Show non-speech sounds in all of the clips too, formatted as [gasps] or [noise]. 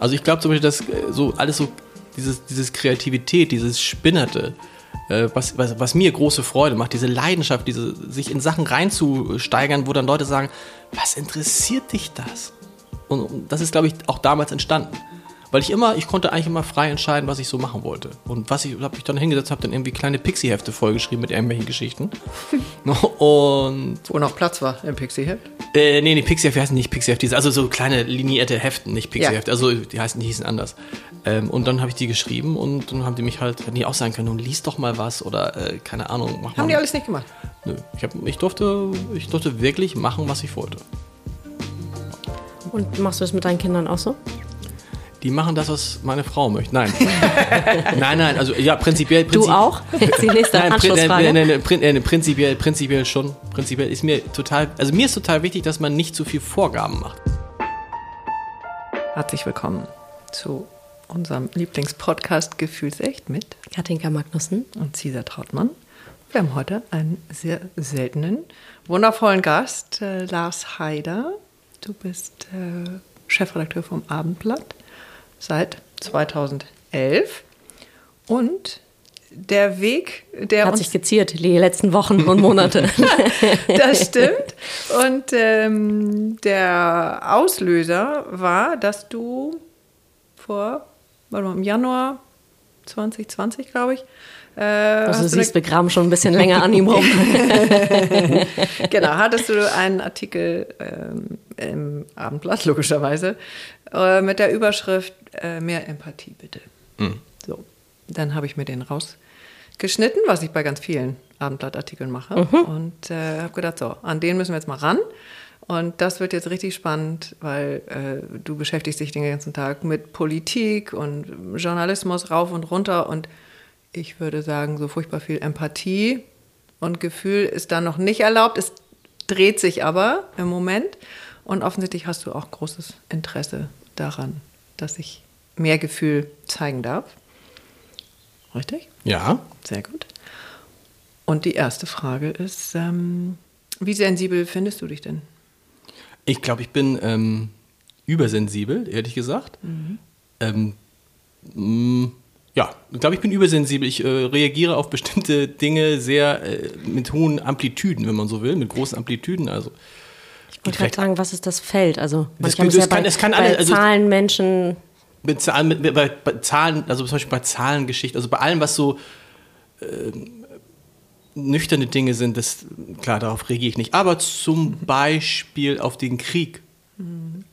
Also ich glaube zum Beispiel, dass äh, so alles so, dieses, dieses Kreativität, dieses Spinnerte, äh, was, was, was mir große Freude macht, diese Leidenschaft, diese, sich in Sachen reinzusteigern, wo dann Leute sagen, was interessiert dich das? Und das ist, glaube ich, auch damals entstanden. Weil ich immer, ich konnte eigentlich immer frei entscheiden, was ich so machen wollte. Und was ich, habe ich dann hingesetzt, habe dann irgendwie kleine Pixie-Hefte vollgeschrieben mit irgendwelchen Geschichten. [laughs] und. Wo noch Platz war im Pixie-Heft? Äh, nee, die Pixie-Hefte heißen nicht Pixie-Hefte, also so kleine linierte Heften, nicht Pixie-Hefte. Ja. Also die heißen, die hießen anders. Ähm, und dann habe ich die geschrieben und dann haben die mich halt, hätten die auch sagen können, nun lies doch mal was oder äh, keine Ahnung. Mach haben mal. die alles nicht gemacht? Nö, ich, hab, ich, durfte, ich durfte wirklich machen, was ich wollte. Und machst du das mit deinen Kindern auch so? Die machen das, was meine Frau möchte. Nein. [laughs] nein, nein, also ja, prinzipiell. Prinzip, du auch? Jetzt die nächste nein, Anschlussfrage. Nein, nein, nein, prinzipiell, prinzipiell schon. Prinzipiell ist mir total, also mir ist total wichtig, dass man nicht zu viel Vorgaben macht. Herzlich willkommen zu unserem Lieblingspodcast Gefühlsecht mit Katinka Magnussen und Cesar Trautmann. Wir haben heute einen sehr seltenen, wundervollen Gast, äh, Lars Haider. Du bist äh, Chefredakteur vom Abendblatt seit 2011. Und der Weg, der hat sich geziert die letzten Wochen und Monate. [laughs] das stimmt. Und ähm, der Auslöser war, dass du vor, warte mal, im Januar 2020, glaube ich. Äh, also du siehst, wir graben schon ein bisschen länger an ihm rum. [laughs] genau, hattest du einen Artikel ähm, im Abendblatt, logischerweise, äh, mit der Überschrift äh, Mehr Empathie bitte. Mhm. So, dann habe ich mir den rausgeschnitten, was ich bei ganz vielen Abendblattartikeln mache. Mhm. Und äh, habe gedacht, so, an den müssen wir jetzt mal ran. Und das wird jetzt richtig spannend, weil äh, du beschäftigst dich den ganzen Tag mit Politik und Journalismus rauf und runter. Und ich würde sagen, so furchtbar viel Empathie und Gefühl ist da noch nicht erlaubt. Es dreht sich aber im Moment. Und offensichtlich hast du auch großes Interesse daran, dass ich mehr Gefühl zeigen darf. Richtig? Ja. Sehr gut. Und die erste Frage ist, ähm, wie sensibel findest du dich denn? Ich glaube, ich bin ähm, übersensibel, ehrlich gesagt. Mhm. Ähm, mh, mm, ja, ich glaube, ich bin übersensibel. Ich äh, reagiere auf bestimmte Dinge sehr äh, mit hohen Amplitüden, wenn man so will, mit großen Amplitüden. Also ich wollte gerade sagen, was ist das Feld? Also kann es ja kann, bei, es kann alle, also, Zahlen, Menschen. Mit mit, bei, bei, Zahlen, also zum Beispiel bei Zahlengeschichte, also bei allem, was so äh, nüchterne Dinge sind, das, klar, darauf reagiere ich nicht. Aber zum Beispiel auf den Krieg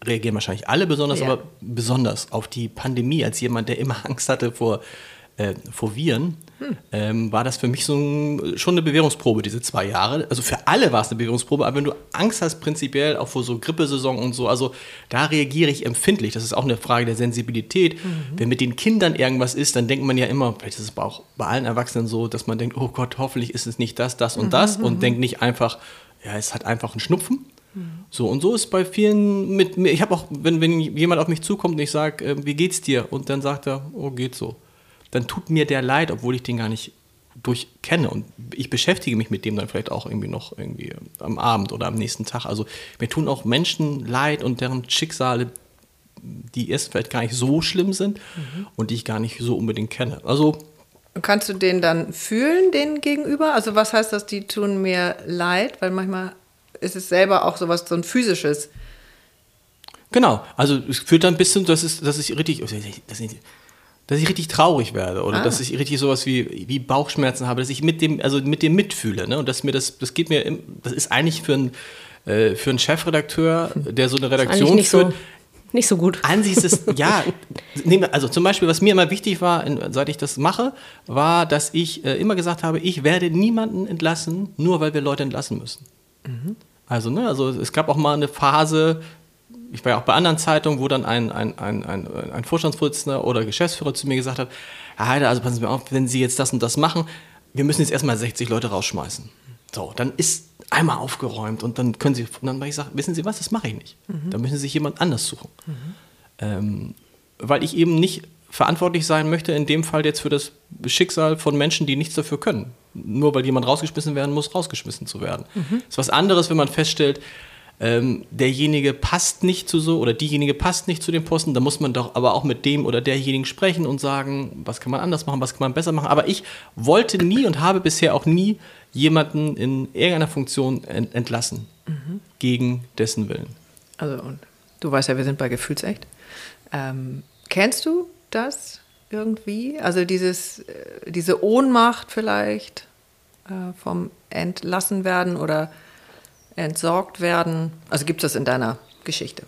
reagieren wahrscheinlich alle besonders, ja. aber besonders auf die Pandemie, als jemand, der immer Angst hatte vor äh, vor Viren, hm. ähm, war das für mich so ein, schon eine Bewährungsprobe, diese zwei Jahre. Also für alle war es eine Bewährungsprobe, aber wenn du Angst hast, prinzipiell auch vor so Grippesaison und so, also da reagiere ich empfindlich. Das ist auch eine Frage der Sensibilität. Mhm. Wenn mit den Kindern irgendwas ist, dann denkt man ja immer, vielleicht ist es auch bei allen Erwachsenen so, dass man denkt, oh Gott, hoffentlich ist es nicht das, das und mhm. das und mhm. denkt nicht einfach, ja, es hat einfach einen Schnupfen. Mhm. So, und so ist bei vielen mit mir. Ich habe auch, wenn, wenn jemand auf mich zukommt und ich sage, äh, wie geht's dir? Und dann sagt er, oh, geht so dann tut mir der leid, obwohl ich den gar nicht durchkenne. Und ich beschäftige mich mit dem dann vielleicht auch irgendwie noch irgendwie am Abend oder am nächsten Tag. Also mir tun auch Menschen leid und deren Schicksale, die erst vielleicht gar nicht so schlimm sind mhm. und die ich gar nicht so unbedingt kenne. Also Kannst du den dann fühlen, den gegenüber? Also was heißt das, die tun mir leid? Weil manchmal ist es selber auch sowas, so ein physisches. Genau, also es führt dann bis zum, das ist, das ist richtig, das ist, dass ich richtig traurig werde oder ah. dass ich richtig sowas wie, wie Bauchschmerzen habe, dass ich mit dem, also mit dem mitfühle. Ne? Und dass mir das, das geht mir, das ist eigentlich für einen, äh, für einen Chefredakteur, der so eine Redaktion nicht führt. So, nicht so gut. An sich ist es, ja, also zum Beispiel, was mir immer wichtig war, seit ich das mache, war, dass ich äh, immer gesagt habe, ich werde niemanden entlassen, nur weil wir Leute entlassen müssen. Mhm. Also, ne, also es gab auch mal eine Phase, ich war ja auch bei anderen Zeitungen, wo dann ein, ein, ein, ein, ein Vorstandsvorsitzender oder Geschäftsführer zu mir gesagt hat, Herr Heider, also passen Sie mir auf, wenn Sie jetzt das und das machen, wir müssen jetzt erstmal 60 Leute rausschmeißen. So, dann ist einmal aufgeräumt und dann können Sie, und dann habe ich gesagt, wissen Sie was, das mache ich nicht. Mhm. Da müssen Sie sich jemand anders suchen. Mhm. Ähm, weil ich eben nicht verantwortlich sein möchte, in dem Fall jetzt für das Schicksal von Menschen, die nichts dafür können. Nur weil jemand rausgeschmissen werden muss, rausgeschmissen zu werden. Mhm. Das ist was anderes, wenn man feststellt, ähm, derjenige passt nicht zu so oder diejenige passt nicht zu dem Posten, da muss man doch aber auch mit dem oder derjenigen sprechen und sagen, was kann man anders machen, was kann man besser machen. Aber ich wollte nie und habe bisher auch nie jemanden in irgendeiner Funktion ent entlassen, mhm. gegen dessen Willen. Also, und du weißt ja, wir sind bei Gefühlsecht. Ähm, kennst du das irgendwie? Also dieses, äh, diese Ohnmacht vielleicht äh, vom Entlassenwerden oder entsorgt werden? Also gibt es das in deiner Geschichte?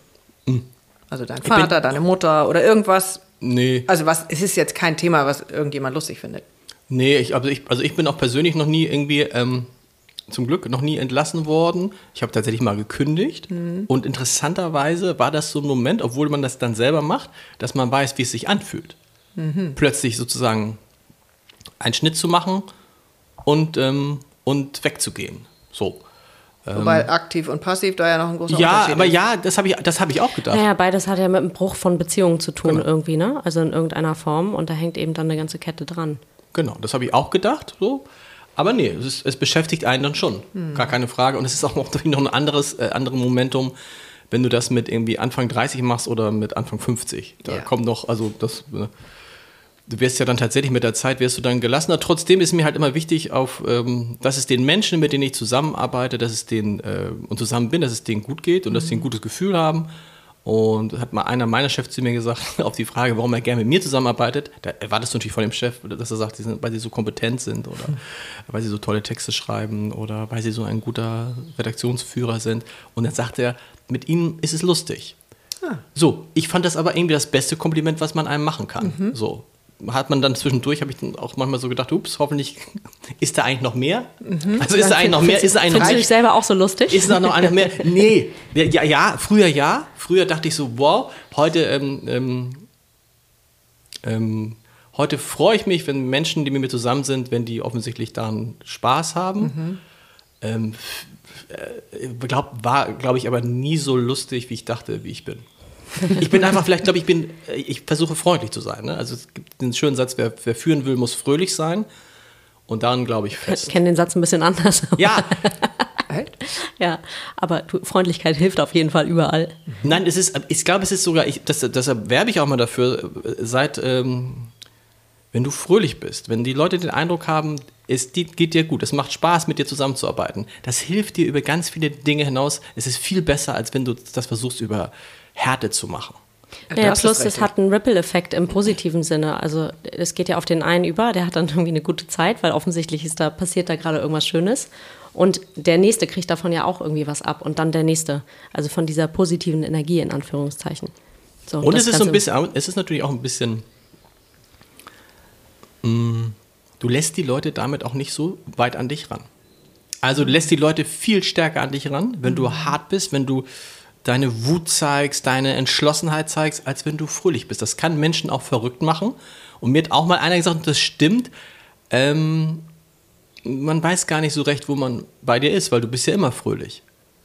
Mhm. Also dein Vater, deine Mutter oder irgendwas? Nee. Also was, es ist jetzt kein Thema, was irgendjemand lustig findet. Nee, ich, also, ich, also ich bin auch persönlich noch nie irgendwie, ähm, zum Glück, noch nie entlassen worden. Ich habe tatsächlich mal gekündigt. Mhm. Und interessanterweise war das so ein Moment, obwohl man das dann selber macht, dass man weiß, wie es sich anfühlt. Mhm. Plötzlich sozusagen einen Schnitt zu machen und, ähm, und wegzugehen. So. Wobei ähm, aktiv und passiv da ja noch ein großer ja, Unterschied ist. Ja, aber ja, das habe ich, hab ich auch gedacht. Naja, beides hat ja mit dem Bruch von Beziehungen zu tun genau. irgendwie, ne? Also in irgendeiner Form und da hängt eben dann eine ganze Kette dran. Genau, das habe ich auch gedacht, so. Aber nee, es, ist, es beschäftigt einen dann schon, hm. gar keine Frage. Und es ist auch noch, [laughs] noch ein anderes, äh, anderes Momentum, wenn du das mit irgendwie Anfang 30 machst oder mit Anfang 50. Da ja. kommt noch, also das... Äh, du wirst ja dann tatsächlich mit der Zeit, wirst du dann gelassener. Trotzdem ist mir halt immer wichtig, auf, ähm, dass es den Menschen, mit denen ich zusammenarbeite, dass es denen äh, und zusammen bin, dass es denen gut geht und mhm. dass sie ein gutes Gefühl haben. Und hat mal einer meiner Chefs zu mir gesagt, [laughs] auf die Frage, warum er gerne mit mir zusammenarbeitet, da erwartest du natürlich von dem Chef, dass er sagt, sind, weil sie so kompetent sind oder mhm. weil sie so tolle Texte schreiben oder weil sie so ein guter Redaktionsführer sind. Und dann sagt er, mit ihnen ist es lustig. Ah. So, ich fand das aber irgendwie das beste Kompliment, was man einem machen kann. Mhm. So, hat man dann zwischendurch, habe ich dann auch manchmal so gedacht, ups, hoffentlich [laughs] ist da eigentlich noch mehr. Mhm. Also ist da eigentlich noch mehr? Ist da eigentlich Findest du dich selber auch so lustig? Ist da noch einer mehr? [laughs] Nee, ja, ja, früher ja. Früher dachte ich so, wow, heute, ähm, ähm, ähm, heute freue ich mich, wenn Menschen, die mit mir zusammen sind, wenn die offensichtlich daran Spaß haben. Mhm. Ähm, äh, glaub, war, glaube ich, aber nie so lustig, wie ich dachte, wie ich bin. Ich bin einfach, vielleicht glaube ich, bin, ich versuche freundlich zu sein. Ne? Also es gibt den schönen Satz, wer, wer führen will, muss fröhlich sein. Und dann glaube ich fest. Ich kenne den Satz ein bisschen anders. Ja. [laughs] ja, aber du, Freundlichkeit hilft auf jeden Fall überall. Nein, es ist, ich glaube, es ist sogar, ich, das, deshalb werbe ich auch mal dafür, seit, ähm, wenn du fröhlich bist, wenn die Leute den Eindruck haben, es geht dir gut, es macht Spaß, mit dir zusammenzuarbeiten, das hilft dir über ganz viele Dinge hinaus. Es ist viel besser, als wenn du das versuchst über Härte zu machen. Ja, plus es hat einen Ripple-Effekt im positiven Sinne. Also es geht ja auf den einen über, der hat dann irgendwie eine gute Zeit, weil offensichtlich ist da, passiert da gerade irgendwas Schönes. Und der nächste kriegt davon ja auch irgendwie was ab und dann der nächste. Also von dieser positiven Energie in Anführungszeichen. So, und es ist so ein bisschen, es ist natürlich auch ein bisschen, mh, mm, du lässt die Leute damit auch nicht so weit an dich ran. Also du lässt die Leute viel stärker an dich ran, wenn du mhm. hart bist, wenn du deine Wut zeigst, deine Entschlossenheit zeigst, als wenn du fröhlich bist. Das kann Menschen auch verrückt machen. Und mir hat auch mal einer gesagt, und das stimmt, ähm, man weiß gar nicht so recht, wo man bei dir ist, weil du bist ja immer fröhlich.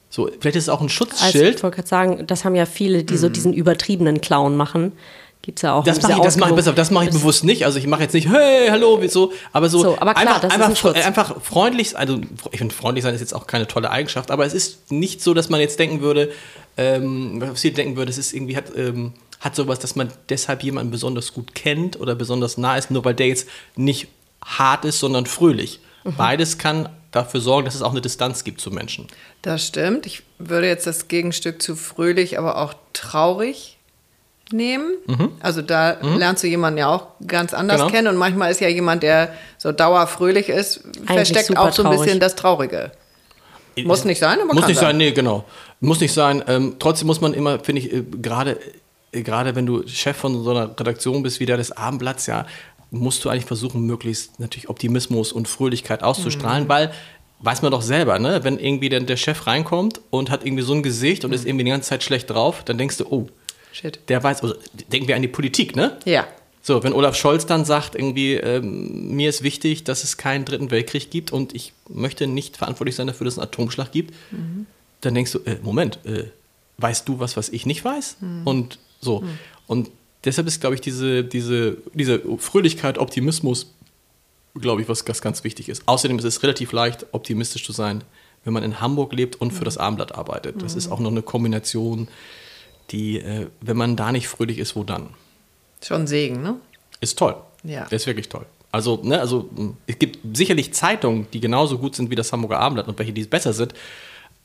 So, vielleicht ist es auch ein Schutzschild. Also ich wollte gerade sagen, das haben ja viele, die so mhm. diesen übertriebenen Clown machen. Gibt es ja auch. Das mache ich, das mach ich, das mach ich bewusst nicht. Also ich mache jetzt nicht, hey, hallo, wieso, aber so, so aber klar, einfach, einfach, ein einfach freundlich, also ich finde, freundlich sein ist jetzt auch keine tolle Eigenschaft, aber es ist nicht so, dass man jetzt denken würde, ähm, was ihr denken würde, es ist irgendwie, hat, ähm, hat sowas, dass man deshalb jemanden besonders gut kennt oder besonders nah ist, nur weil der jetzt nicht hart ist, sondern fröhlich. Mhm. Beides kann dafür sorgen, dass es auch eine Distanz gibt zu Menschen. Das stimmt. Ich würde jetzt das Gegenstück zu fröhlich, aber auch traurig nehmen. Mhm. Also da mhm. lernst du jemanden ja auch ganz anders genau. kennen und manchmal ist ja jemand, der so dauerfröhlich ist, Eigentlich versteckt auch so ein bisschen das Traurige. Muss nicht sein, aber Muss nicht sein, sein, nee, genau. Muss nicht sein. Ähm, trotzdem muss man immer, finde ich, äh, gerade äh, gerade wenn du Chef von so einer Redaktion bist, wie der des Abendblatts, ja, musst du eigentlich versuchen, möglichst natürlich Optimismus und Fröhlichkeit auszustrahlen, mhm. weil weiß man doch selber, ne? Wenn irgendwie der, der Chef reinkommt und hat irgendwie so ein Gesicht und mhm. ist irgendwie die ganze Zeit schlecht drauf, dann denkst du, oh, Shit. der weiß, also denken wir an die Politik, ne? Ja. So, wenn Olaf Scholz dann sagt, irgendwie, ähm, mir ist wichtig, dass es keinen dritten Weltkrieg gibt und ich möchte nicht verantwortlich sein dafür, dass es einen Atomschlag gibt, mhm. Dann denkst du, äh, Moment, äh, weißt du was, was ich nicht weiß? Mhm. Und so. Mhm. Und deshalb ist, glaube ich, diese, diese, diese Fröhlichkeit, Optimismus, glaube ich, was, was ganz wichtig ist. Außerdem ist es relativ leicht, optimistisch zu sein, wenn man in Hamburg lebt und für das Abendblatt arbeitet. Das ist auch noch eine Kombination, die, äh, wenn man da nicht fröhlich ist, wo dann? Schon Segen, ne? Ist toll. Ja. Ist wirklich toll. Also, ne, also es gibt sicherlich Zeitungen, die genauso gut sind wie das Hamburger Abendblatt und welche, die besser sind.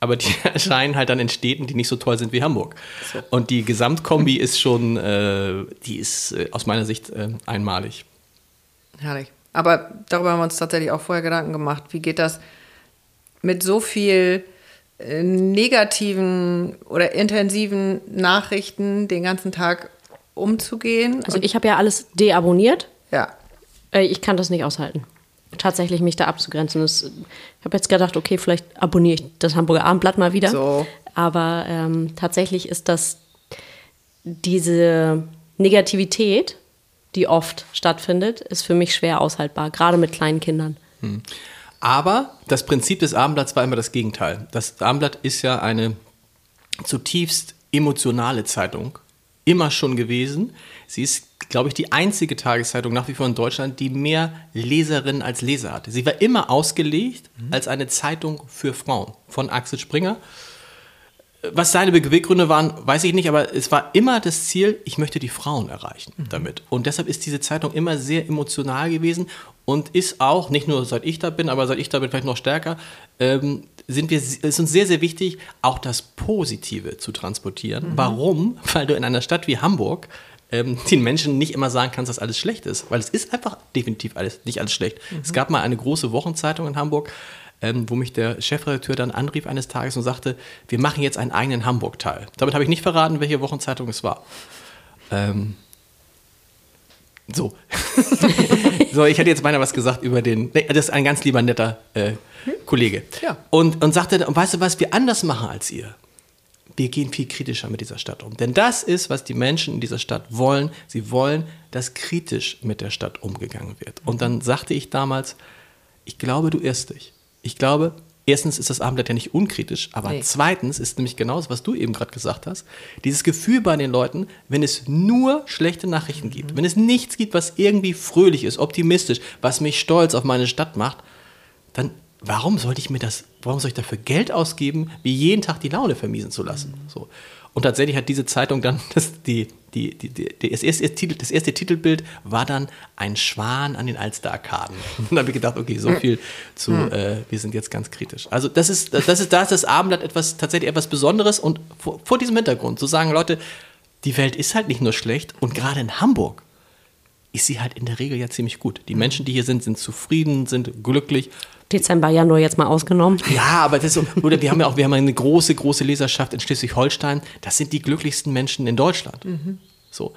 Aber die [laughs] erscheinen halt dann in Städten, die nicht so toll sind wie Hamburg. So. Und die Gesamtkombi ist schon, äh, die ist äh, aus meiner Sicht äh, einmalig. Herrlich. Aber darüber haben wir uns tatsächlich auch vorher Gedanken gemacht. Wie geht das mit so viel äh, negativen oder intensiven Nachrichten den ganzen Tag umzugehen? Also ich habe ja alles deabonniert. Ja. Äh, ich kann das nicht aushalten. Tatsächlich mich da abzugrenzen. Das, ich habe jetzt gedacht, okay, vielleicht abonniere ich das Hamburger Abendblatt mal wieder. So. Aber ähm, tatsächlich ist das diese Negativität, die oft stattfindet, ist für mich schwer aushaltbar, gerade mit kleinen Kindern. Hm. Aber das Prinzip des Abendblatts war immer das Gegenteil. Das Abendblatt ist ja eine zutiefst emotionale Zeitung, immer schon gewesen. Sie ist glaube ich, die einzige Tageszeitung nach wie vor in Deutschland, die mehr Leserinnen als Leser hatte. Sie war immer ausgelegt mhm. als eine Zeitung für Frauen von Axel Springer. Was seine Beweggründe waren, weiß ich nicht, aber es war immer das Ziel, ich möchte die Frauen erreichen mhm. damit. Und deshalb ist diese Zeitung immer sehr emotional gewesen und ist auch, nicht nur seit ich da bin, aber seit ich da bin vielleicht noch stärker, ähm, sind wir, ist uns sehr, sehr wichtig, auch das Positive zu transportieren. Mhm. Warum? Weil du in einer Stadt wie Hamburg ähm, den Menschen nicht immer sagen kannst, dass alles schlecht ist, weil es ist einfach definitiv alles, nicht alles schlecht. Mhm. Es gab mal eine große Wochenzeitung in Hamburg, ähm, wo mich der Chefredakteur dann anrief eines Tages und sagte, wir machen jetzt einen eigenen Hamburg-Teil. Damit habe ich nicht verraten, welche Wochenzeitung es war. Ähm, so. [laughs] so, ich hätte jetzt beinahe was gesagt über den. Nee, das ist ein ganz lieber netter äh, Kollege. Ja. Und, und sagte, und weißt du, was wir anders machen als ihr? Wir gehen viel kritischer mit dieser Stadt um. Denn das ist, was die Menschen in dieser Stadt wollen. Sie wollen, dass kritisch mit der Stadt umgegangen wird. Und dann sagte ich damals, ich glaube, du irrst dich. Ich glaube, erstens ist das Abendblatt ja nicht unkritisch, aber nee. zweitens ist nämlich genau das, was du eben gerade gesagt hast, dieses Gefühl bei den Leuten, wenn es nur schlechte Nachrichten mhm. gibt, wenn es nichts gibt, was irgendwie fröhlich ist, optimistisch, was mich stolz auf meine Stadt macht, dann warum sollte ich mir das, warum soll ich dafür Geld ausgeben, wie jeden Tag die Laune vermiesen zu lassen? Mhm. So. Und tatsächlich hat diese Zeitung dann [laughs] das, die, die, die, die, das, erste, das erste Titelbild war dann ein Schwan an den Alsterarkaden. [laughs] Und dann habe ich gedacht, okay, so viel zu, mhm. äh, wir sind jetzt ganz kritisch. Also das ist, das ist, da ist das Abendblatt etwas, tatsächlich etwas Besonderes und vor, vor diesem Hintergrund zu sagen, Leute, die Welt ist halt nicht nur schlecht und gerade in Hamburg ist sie halt in der Regel ja ziemlich gut. Die mhm. Menschen, die hier sind, sind zufrieden, sind glücklich Dezember, Januar jetzt mal ausgenommen. Ja, aber das, oder wir haben ja auch wir haben eine große, große Leserschaft in Schleswig-Holstein. Das sind die glücklichsten Menschen in Deutschland. Mhm. So.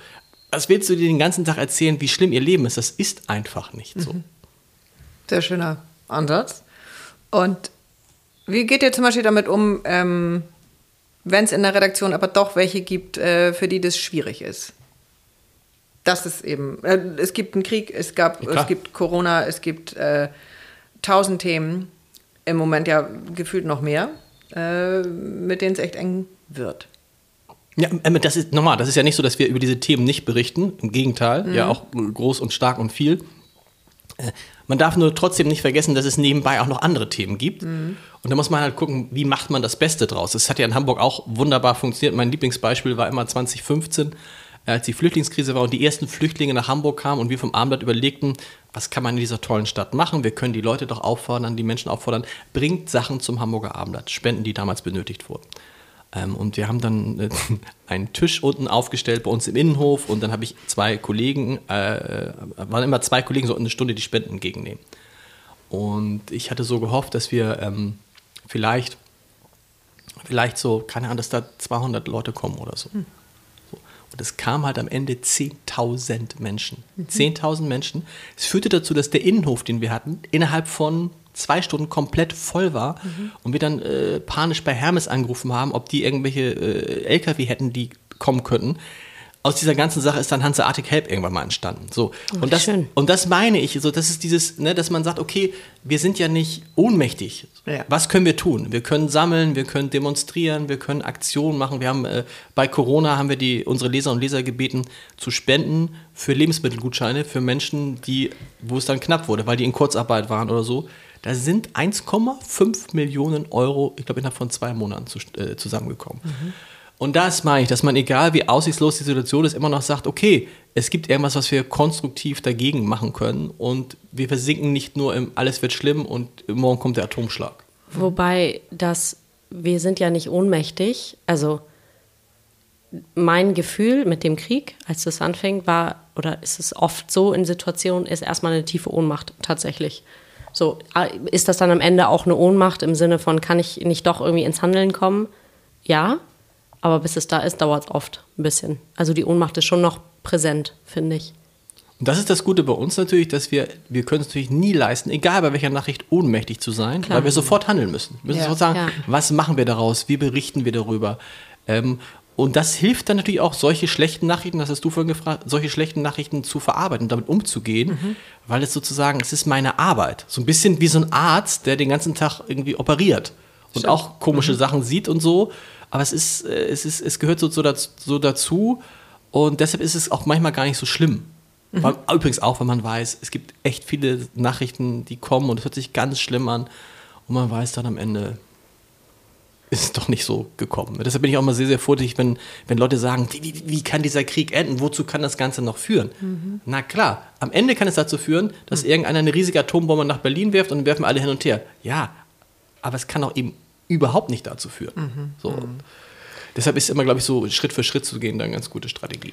Was willst du dir den ganzen Tag erzählen, wie schlimm ihr Leben ist? Das ist einfach nicht so. Mhm. Sehr schöner Ansatz. Und wie geht ihr zum Beispiel damit um, ähm, wenn es in der Redaktion aber doch welche gibt, äh, für die das schwierig ist? Das ist eben, äh, es gibt einen Krieg, es, gab, ja, es gibt Corona, es gibt äh, tausend Themen, im Moment ja gefühlt noch mehr, äh, mit denen es echt eng wird. Ja, das ist normal. Das ist ja nicht so, dass wir über diese Themen nicht berichten. Im Gegenteil, mhm. ja auch groß und stark und viel. Äh, man darf nur trotzdem nicht vergessen, dass es nebenbei auch noch andere Themen gibt. Mhm. Und da muss man halt gucken, wie macht man das Beste draus. Es hat ja in Hamburg auch wunderbar funktioniert. Mein Lieblingsbeispiel war immer 2015 als die Flüchtlingskrise war und die ersten Flüchtlinge nach Hamburg kamen und wir vom Abendblatt überlegten, was kann man in dieser tollen Stadt machen? Wir können die Leute doch auffordern, die Menschen auffordern, bringt Sachen zum Hamburger Abendblatt, Spenden, die damals benötigt wurden. Ähm, und wir haben dann äh, [laughs] einen Tisch unten aufgestellt bei uns im Innenhof und dann habe ich zwei Kollegen, äh, waren immer zwei Kollegen, so eine Stunde die Spenden entgegennehmen. Und ich hatte so gehofft, dass wir ähm, vielleicht, vielleicht so, keine Ahnung, dass da 200 Leute kommen oder so. Hm. Und es kam halt am Ende 10.000 Menschen. Mhm. 10.000 Menschen. Es führte dazu, dass der Innenhof, den wir hatten, innerhalb von zwei Stunden komplett voll war mhm. und wir dann äh, panisch bei Hermes angerufen haben, ob die irgendwelche äh, LKW hätten, die kommen könnten. aus dieser ganzen Sache ist dann Hanseatic Help irgendwann mal entstanden. So. Oh, und, das, schön. und das meine ich, so, das ist dieses, ne, dass man sagt, okay, wir sind ja nicht ohnmächtig. Ja. Was können wir tun? Wir können sammeln, wir können demonstrieren, wir können Aktionen machen. Wir haben äh, bei Corona haben wir die, unsere Leser und Leser gebeten, zu spenden für Lebensmittelgutscheine für Menschen, die, wo es dann knapp wurde, weil die in Kurzarbeit waren oder so. Da sind 1,5 Millionen Euro, ich glaube, innerhalb von zwei Monaten zu, äh, zusammengekommen. Und das meine ich, dass man, egal wie aussichtslos die Situation ist, immer noch sagt, okay, es gibt irgendwas, was wir konstruktiv dagegen machen können und wir versinken nicht nur im alles wird schlimm und morgen kommt der Atomschlag. Wobei das, wir sind ja nicht ohnmächtig. Also mein Gefühl mit dem Krieg, als das anfing, war, oder ist es oft so in Situationen, ist erstmal eine tiefe Ohnmacht tatsächlich. So, äh, ist das dann am Ende auch eine Ohnmacht im Sinne von, kann ich nicht doch irgendwie ins Handeln kommen? Ja, aber bis es da ist, dauert es oft ein bisschen. Also die Ohnmacht ist schon noch präsent, finde ich. Und das ist das Gute bei uns natürlich, dass wir, wir können es natürlich nie leisten, egal bei welcher Nachricht, ohnmächtig zu sein, Klar. weil wir sofort handeln müssen. Wir müssen Ja. sofort sagen, Ja. was machen wir daraus, wie berichten wir darüber. Ähm, und das hilft dann natürlich auch, solche schlechten Nachrichten, das hast du vorhin gefragt, solche schlechten Nachrichten zu verarbeiten, damit umzugehen, weil es sozusagen, es ist meine Arbeit. So ein bisschen wie so ein Arzt, der den ganzen Tag irgendwie operiert und auch komische Sachen sieht und so. Aber es ist, äh, es ist, es gehört so, so, dazu, so dazu und deshalb ist es auch manchmal gar nicht so schlimm. Weil, übrigens auch, wenn man weiß, es gibt echt viele Nachrichten, die kommen und es hört sich ganz schlimm an und man weiß dann am Ende, ist es doch nicht so gekommen. Deshalb bin ich auch mal sehr, sehr vorsichtig, wenn, wenn Leute sagen, wie, wie, wie kann dieser Krieg enden? Wozu kann das Ganze noch führen? Na klar, am Ende kann es dazu führen, dass irgendeiner eine riesige Atombombe nach Berlin wirft und dann werfen alle hin und her. Ja, aber es kann auch eben überhaupt nicht dazu führen. So. Deshalb ist immer, glaube ich, so Schritt für Schritt zu gehen, dann eine ganz gute Strategie.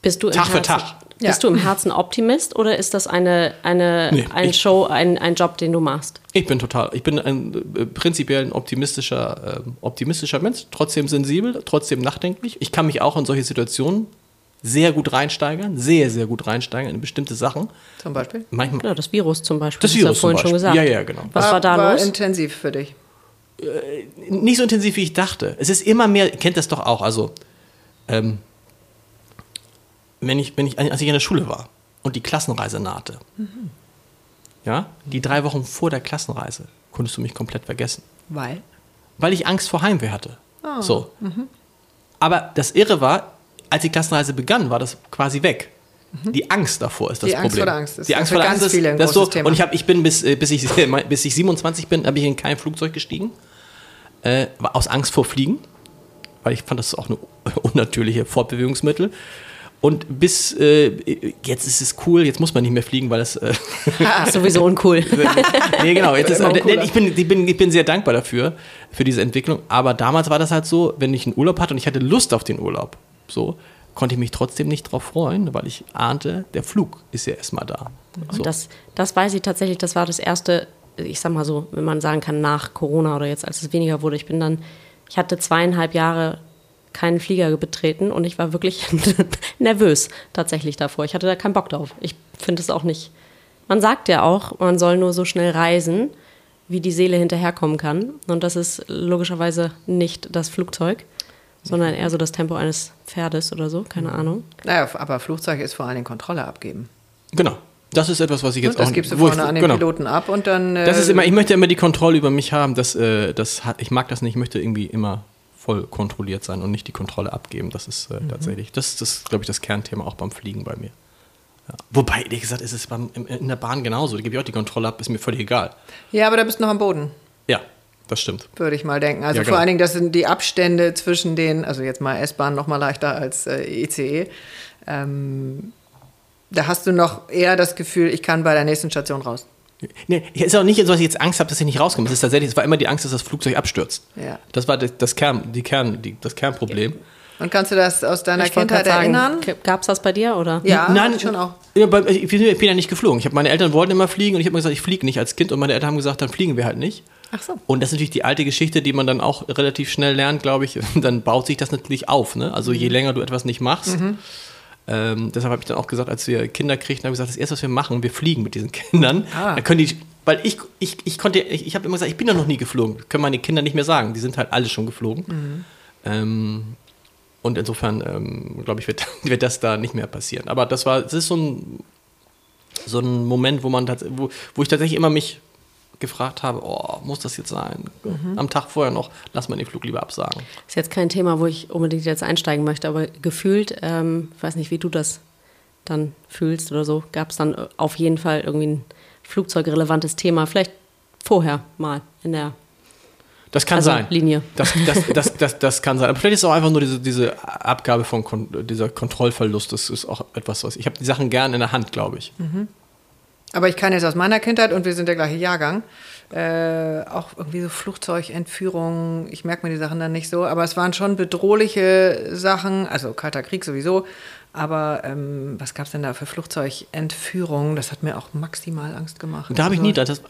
Bist du im Tag für Herzen, Tag. Bist Ja. du im Herzen Optimist oder ist das eine, eine, Nee, ein ich- Show, ein, ein Job, den du machst? Ich bin total, ich bin ein äh, prinzipiell ein optimistischer, ähm, optimistischer Mensch, trotzdem sensibel, trotzdem nachdenklich. Ich kann mich auch in solche Situationen sehr gut reinsteigern, sehr, sehr gut reinsteigern in bestimmte Sachen. Zum Beispiel? Manchmal. Ja, das Virus zum Beispiel. Das hast du Virus ja vorhin zum schon Beispiel. gesagt. Ja, ja, genau. Was war, da war los? intensiv für dich. Nicht so intensiv, wie ich dachte. Es ist immer mehr, kennt das doch auch, also, ähm, wenn ich, wenn ich, als ich in der Schule war und die Klassenreise nahte, ja, die drei Wochen vor der Klassenreise, konntest du mich komplett vergessen. Weil? weil ich Angst vor Heimweh hatte. So. Aber das Irre war, als die Klassenreise begann, war das quasi weg. Die Angst davor ist das Die Angst Problem. vor der Angst ist die Angst vor der ganz Angst ist, das so, Thema. Und ich, hab, ich bin bis, äh, bis, ich, [laughs] bis ich 27 bin, habe ich in kein Flugzeug gestiegen. Äh, aus Angst vor Fliegen, weil ich fand das auch eine [laughs] unnatürliche Fortbewegungsmittel. Und bis äh, jetzt ist es cool, jetzt muss man nicht mehr fliegen, weil es äh, Ist [laughs] sowieso uncool. [laughs] nee, genau. Jetzt ist, äh, ich, bin, ich, bin, ich bin sehr dankbar dafür, für diese Entwicklung. Aber damals war das halt so, wenn ich einen Urlaub hatte und ich hatte Lust auf den Urlaub, so, konnte ich mich trotzdem nicht drauf freuen, weil ich ahnte, der Flug ist ja erstmal da. So. Und das, das weiß ich tatsächlich, das war das erste, ich sag mal so, wenn man sagen kann, nach Corona oder jetzt, als es weniger wurde. Ich bin dann, ich hatte zweieinhalb Jahre keinen Flieger betreten und ich war wirklich [laughs] nervös tatsächlich davor. Ich hatte da keinen Bock drauf. Ich finde es auch nicht. Man sagt ja auch, man soll nur so schnell reisen, wie die Seele hinterherkommen kann. Und das ist logischerweise nicht das Flugzeug, sondern eher so das Tempo eines Pferdes oder so, keine Ahnung. Naja, aber Flugzeug ist vor allen Dingen Kontrolle abgeben. Genau. Das ist etwas, was ich jetzt Und das auch gibst du wo ich- vorne an den genau. Piloten ab und dann. Äh, Das ist immer, ich möchte immer die Kontrolle über mich haben. Das, äh, das hat, ich mag das nicht. Ich möchte irgendwie immer voll kontrolliert sein und nicht die Kontrolle abgeben. Das ist äh, tatsächlich, das ist, das, glaube ich, das Kernthema auch beim Fliegen bei mir. Ja. Wobei, ehrlich gesagt, ist es beim, im- in der Bahn genauso. Da gebe ich auch die Kontrolle ab, ist mir völlig egal. ja, aber da bist du noch am Boden, Ja, das stimmt. würde ich mal denken. Also Ja, vor genau. allen Dingen, das sind die Abstände zwischen den, also jetzt mal S-Bahn noch mal leichter als äh, ICE. Ähm, da hast du noch eher das Gefühl, ich kann bei der nächsten Station raus. Nee, es ist auch nicht so, dass ich jetzt Angst habe, dass ich nicht rauskomme. Es ist tatsächlich, es war immer die Angst, dass das Flugzeug abstürzt. Ja. Das war das, das, Kern, die Kern, die, das Kernproblem. Und kannst du das aus deiner Ich Kindheit erinnern? Gab es das bei dir oder? Ja, Nein, schon auch. Ich bin ja nicht geflogen. Ich hab, meine Eltern wollten immer fliegen und ich habe mir gesagt, ich fliege nicht als Kind. Und meine Eltern haben gesagt, dann fliegen wir halt nicht. Ach so. Und das ist natürlich die alte Geschichte, die man dann auch relativ schnell lernt, glaube ich. [laughs] Dann baut sich das natürlich auf. Ne? Also Mhm. je länger du etwas nicht machst. Ähm, deshalb habe ich dann auch gesagt, als wir Kinder kriegten, habe ich gesagt, das erste, was wir machen, wir fliegen mit diesen Kindern. Ah. Dann können die, weil ich, ich, ich konnte, ich, ich habe immer gesagt, ich bin doch noch nie geflogen. Das können meine Kinder nicht mehr sagen. Die sind halt alle schon geflogen. Mhm. Ähm, Und insofern, ähm, glaube ich, wird, [laughs] wird das da nicht mehr passieren. Aber das war, das ist so ein, so ein Moment, wo man wo, wo ich tatsächlich immer mich gefragt habe, oh, muss das jetzt sein? Mhm. Am Tag vorher noch, lass mal den Flug lieber absagen. Ist jetzt kein Thema, wo ich unbedingt jetzt einsteigen möchte, aber gefühlt, ähm, ich weiß nicht, wie du das dann fühlst oder so, gab es dann auf jeden Fall irgendwie ein flugzeugrelevantes Thema, vielleicht vorher mal in der das kann also sein. Linie. Das, das, [laughs] das, das, das, kann sein. Aber vielleicht ist es auch einfach nur diese, diese Abgabe von Kon dieser Kontrollverlust. Das ist auch etwas, was ich habe die Sachen gern in der Hand, glaube ich. Mhm. Aber ich kann jetzt aus meiner Kindheit und wir sind der gleiche Jahrgang. Äh, auch irgendwie so Flugzeugentführungen, ich merke mir die Sachen dann nicht so, aber es waren schon bedrohliche Sachen, also Kalter Krieg sowieso, aber ähm, was gab es denn da für Flugzeugentführungen? Das hat mir auch maximal Angst gemacht. Da habe ich nie, also das,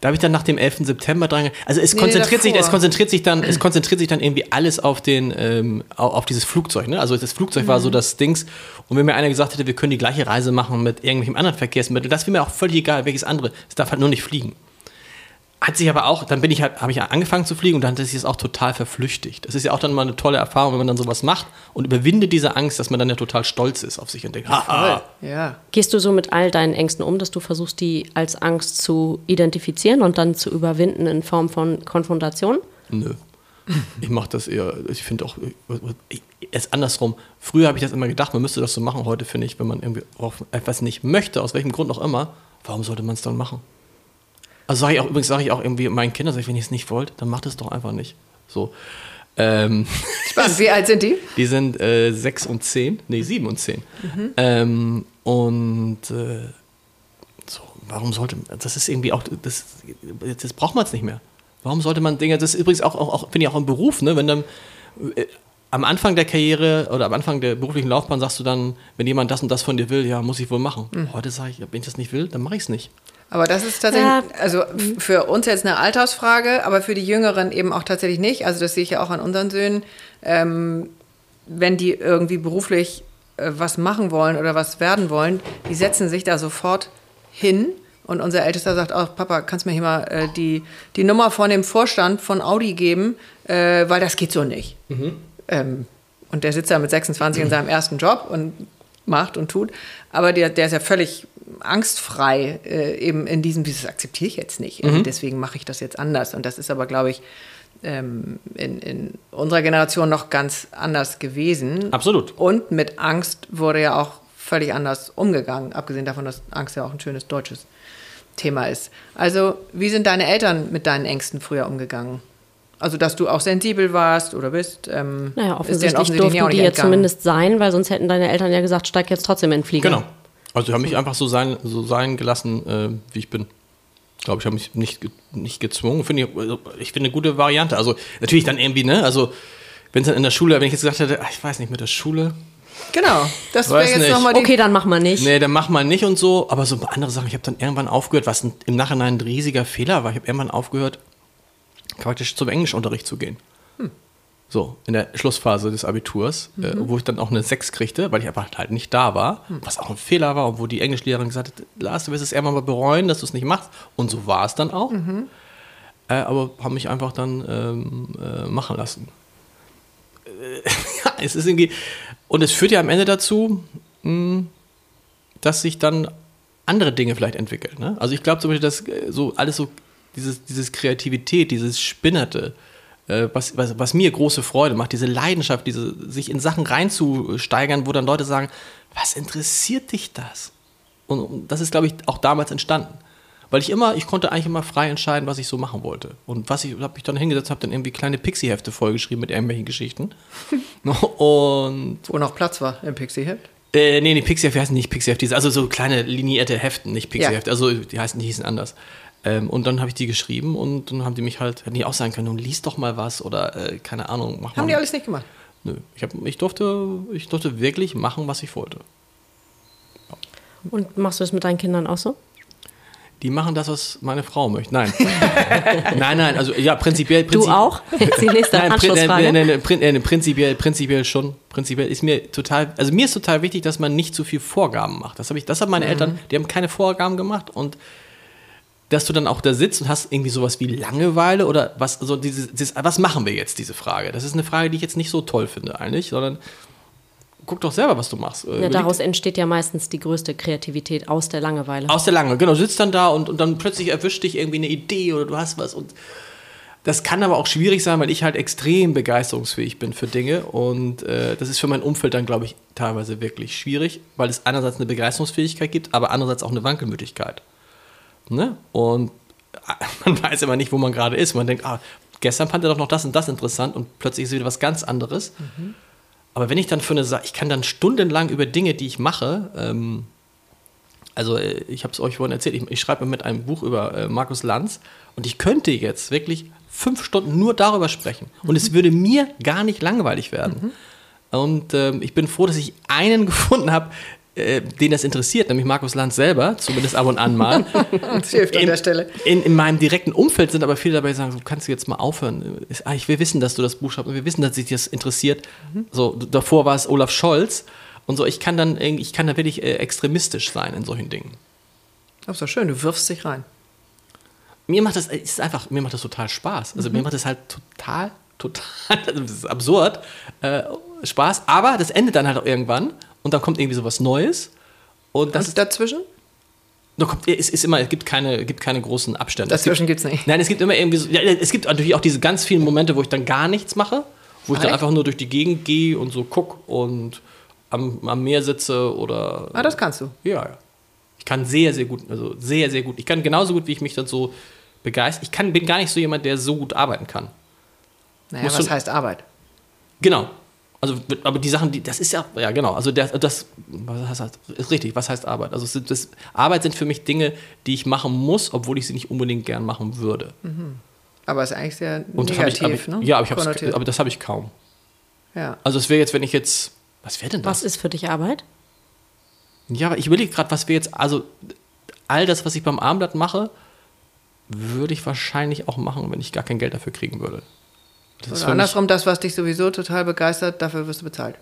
da habe ich dann nach dem 11. September dran. Also es nee, konzentriert sich, es konzentriert sich dann, es [clears throat] konzentriert sich dann irgendwie alles auf den, ähm, auf dieses Flugzeug. Ne? Also das Flugzeug mhm. war so mhm. das Dings. Und wenn mir einer gesagt hätte, wir können die gleiche Reise machen mit irgendwelchem anderen Verkehrsmittel, das wäre mir auch völlig egal, welches andere. Es darf halt nur nicht fliegen. Hat sich aber auch, dann bin ich halt, habe ich angefangen zu fliegen und dann hat sich das auch total verflüchtigt. Das ist ja auch dann mal eine tolle Erfahrung, wenn man dann sowas macht und überwindet diese Angst, dass man dann ja total stolz ist auf sich und denkt, haha. Ja. Gehst du so mit all deinen Ängsten um, dass du versuchst, die als Angst zu identifizieren und dann zu überwinden in Form von Konfrontation? Nö. Ich mache das eher, ich finde auch, es andersrum. Früher habe ich das immer gedacht, man müsste das so machen. Heute finde ich, wenn man irgendwie etwas nicht möchte, aus welchem Grund auch immer, warum sollte man es dann machen? Also sage ich auch, übrigens sage ich auch irgendwie meinen Kindern, wenn ihr es nicht wollt, dann macht es doch einfach nicht. So. Ähm, [laughs] Spannend, wie alt sind die? Die sind äh, sechs und zehn, nee, sieben und zehn. Mhm. Ähm, und äh, so, warum sollte, das ist irgendwie auch, das, das braucht man es nicht mehr. Warum sollte man Dinge, das ist übrigens auch, auch, auch finde ich auch im Beruf, ne, wenn dann äh, am Anfang der Karriere oder am Anfang der beruflichen Laufbahn sagst du dann, wenn jemand das und das von dir will, ja, muss ich wohl machen. Mhm. Heute sage ich, wenn ich das nicht will, dann mache ich es nicht. Aber das ist tatsächlich, ja. also für uns jetzt eine Altersfrage, aber für die Jüngeren eben auch tatsächlich nicht. Also das sehe ich ja auch an unseren Söhnen. Ähm, wenn die irgendwie beruflich äh, was machen wollen oder was werden wollen, die setzen sich da sofort hin. Und unser Ältester sagt auch, Papa, kannst du mir hier mal äh, die, die Nummer von dem Vorstand von Audi geben, äh, weil das geht so nicht. Mhm. Ähm, und der sitzt da mit 26 mhm. in seinem ersten Job und macht und tut. Aber der, der ist ja völlig angstfrei äh, eben in diesem, dieses akzeptiere ich jetzt nicht. Mhm. Deswegen mache ich das jetzt anders. Und das ist aber, glaube ich, ähm, in, in unserer Generation noch ganz anders gewesen. Absolut. Und mit Angst wurde ja auch völlig anders umgegangen, abgesehen davon, dass Angst ja auch ein schönes deutsches Thema ist. Also, wie sind deine Eltern mit deinen Ängsten früher umgegangen? Also, dass du auch sensibel warst oder bist. Ähm, naja, offensichtlich, offensichtlich durften die ja zumindest sein, weil sonst hätten deine Eltern ja gesagt, steig jetzt trotzdem in den Flieger. Genau. Also, ich habe mich einfach so sein, so sein gelassen, äh, wie ich bin. Ich glaube, ich habe mich nicht, nicht gezwungen. Finde ich, also, ich finde eine gute Variante. Also, natürlich dann irgendwie, ne? Also, wenn es dann in der Schule, wenn ich jetzt gesagt hätte, ach, ich weiß nicht, mit der Schule. Genau, das wäre jetzt nochmal die. Okay, dann mach mal nicht. Nee, dann mach mal nicht und so. Aber so andere Sachen, ich habe dann irgendwann aufgehört, was im Nachhinein ein riesiger Fehler war. Ich habe irgendwann aufgehört, praktisch zum Englischunterricht zu gehen. Hm. So, in der Schlussphase des Abiturs, äh, mhm. äh, wo ich dann auch eine 6 kriegte, weil ich einfach halt nicht da war, mhm. was auch ein Fehler war und wo die Englischlehrerin gesagt hat, Lars, du wirst es irgendwann mal bereuen, dass du es nicht machst. Und so war es dann auch. Mhm. Äh, aber haben mich einfach dann ähm, äh, machen lassen. Äh, ja, [laughs] es ist irgendwie. Und es führt ja am Ende dazu, mh, hm, dass sich dann andere Dinge vielleicht entwickeln. Ne? Also ich glaube zum Beispiel, dass äh, so alles so dieses, dieses Kreativität, dieses Spinnerte, äh, was, was, was, mir große Freude macht, diese Leidenschaft, diese, sich in Sachen reinzusteigern, wo dann Leute sagen, was interessiert dich das? Und das ist, glaube ich, auch damals entstanden. Weil ich immer, ich konnte eigentlich immer frei entscheiden, was ich so machen wollte. Und was ich, habe ich dann hingesetzt, habe dann irgendwie kleine Pixie-Hefte vollgeschrieben mit irgendwelchen Geschichten. [laughs] und Wo noch Platz war im Pixie-Heft? Äh, nee, die Pixie-Hefte heißen nicht Pixie-Hefte, also so kleine linierte Heften, nicht Pixie-Hefte. Ja. Also die heißen, die hießen anders. Ähm, und dann habe ich die geschrieben und dann haben die mich halt, hätten die auch sagen können, lies doch mal was oder äh, keine Ahnung, mach Haben mal. die alles nicht gemacht? Nö. Ich, hab, ich, durfte, ich durfte wirklich machen, was ich wollte. Ja. Und machst du das mit deinen Kindern auch so? Die machen das, was meine Frau möchte. Nein. [laughs] nein, nein, also ja, prinzipiell. Prinzip, du auch? [laughs] Die nächste nein, Anschlussfrage. Nein, nein, nein, prinzipiell, prinzipiell schon. Prinzipiell ist mir total, also mir ist total wichtig, dass man nicht zu viel Vorgaben macht. Das, ich, das haben meine mhm. Eltern, die haben keine Vorgaben gemacht und dass du dann auch da sitzt und hast irgendwie sowas wie Langeweile oder was, so dieses, dieses, was machen wir jetzt, diese Frage? Das ist eine Frage, die ich jetzt nicht so toll finde eigentlich, sondern guck doch selber, was du machst. Ja, daraus entsteht ja meistens die größte Kreativität aus der Langeweile. Aus der Langeweile, genau. Du sitzt dann da und, und dann plötzlich erwischt dich irgendwie eine Idee oder du hast was und das kann aber auch schwierig sein, weil ich halt extrem begeisterungsfähig bin für Dinge und äh, das ist für mein Umfeld dann, glaube ich, teilweise wirklich schwierig, weil es einerseits eine Begeisterungsfähigkeit gibt, aber andererseits auch eine Wankelmütigkeit. Ne? Und [laughs] man weiß immer nicht, wo man gerade ist. Man denkt, ah, gestern fand er doch noch das und das interessant und plötzlich ist wieder was ganz anderes. Mhm. Aber wenn ich dann für eine Sache, ich kann dann stundenlang über Dinge, die ich mache, ähm, also äh, ich habe es euch vorhin erzählt, ich, ich schreibe mit einem Buch über äh, Markus Lanz und ich könnte jetzt wirklich fünf Stunden nur darüber sprechen und mhm. es würde mir gar nicht langweilig werden. Mhm. Und ähm, ich bin froh, dass ich einen [laughs] gefunden habe, äh, den das interessiert, nämlich Markus Lanz selber, zumindest ab und an mal. [laughs] das hilft an der Stelle. In, in, meinem direkten Umfeld sind aber viele dabei, die sagen, so kannst du jetzt mal aufhören. Ist, ah, ich will wissen, dass du das Buch schreibst und wir wissen, dass sich das interessiert. Mhm. So, davor war es Olaf Scholz und so. Ich kann dann, ich kann da wirklich äh, extremistisch sein in solchen Dingen. Das ist doch schön, du wirfst dich rein. Mir macht das, ist einfach, mir macht das total Spaß. Also mhm. mir macht das halt total, [laughs] total, das ist absurd, äh, Spaß. Aber das endet dann halt auch irgendwann und dann kommt irgendwie sowas Neues. Und das ist dazwischen? Kommt, es ist immer, es gibt keine, gibt keine großen Abstände. Dazwischen gibt es nicht. Nein, es gibt immer irgendwie so, ja, es gibt natürlich auch diese ganz vielen Momente, wo ich dann gar nichts mache, wo ich dann einfach nur durch die Gegend gehe und so gucke und am, am Meer sitze oder. Ah, das kannst du. Ja, ja. Ich kann sehr, sehr gut, also sehr, sehr gut. Ich kann genauso gut, wie ich mich dann so begeistert. Ich kann, bin gar nicht so jemand, der so gut arbeiten kann. Naja, Musst was heißt Arbeit? Genau. Also, aber die Sachen, die, das ist ja, ja genau, also der, das, was heißt, ist richtig, was heißt Arbeit? Also das, Arbeit sind für mich Dinge, die ich machen muss, obwohl ich sie nicht unbedingt gern machen würde. Mhm. Aber ist eigentlich sehr Und negativ, ich, ne? Ja, aber, ich aber das habe ich kaum. Ja. Also es wäre jetzt, wenn ich jetzt, was wäre denn das? Was ist für dich Arbeit? Ja, aber ich überlege gerade, was wir jetzt, also all das, was ich beim Armblatt mache, würde ich wahrscheinlich auch machen, wenn ich gar kein Geld dafür kriegen würde. Das Oder andersrum, das, was dich sowieso total begeistert, dafür wirst du bezahlt.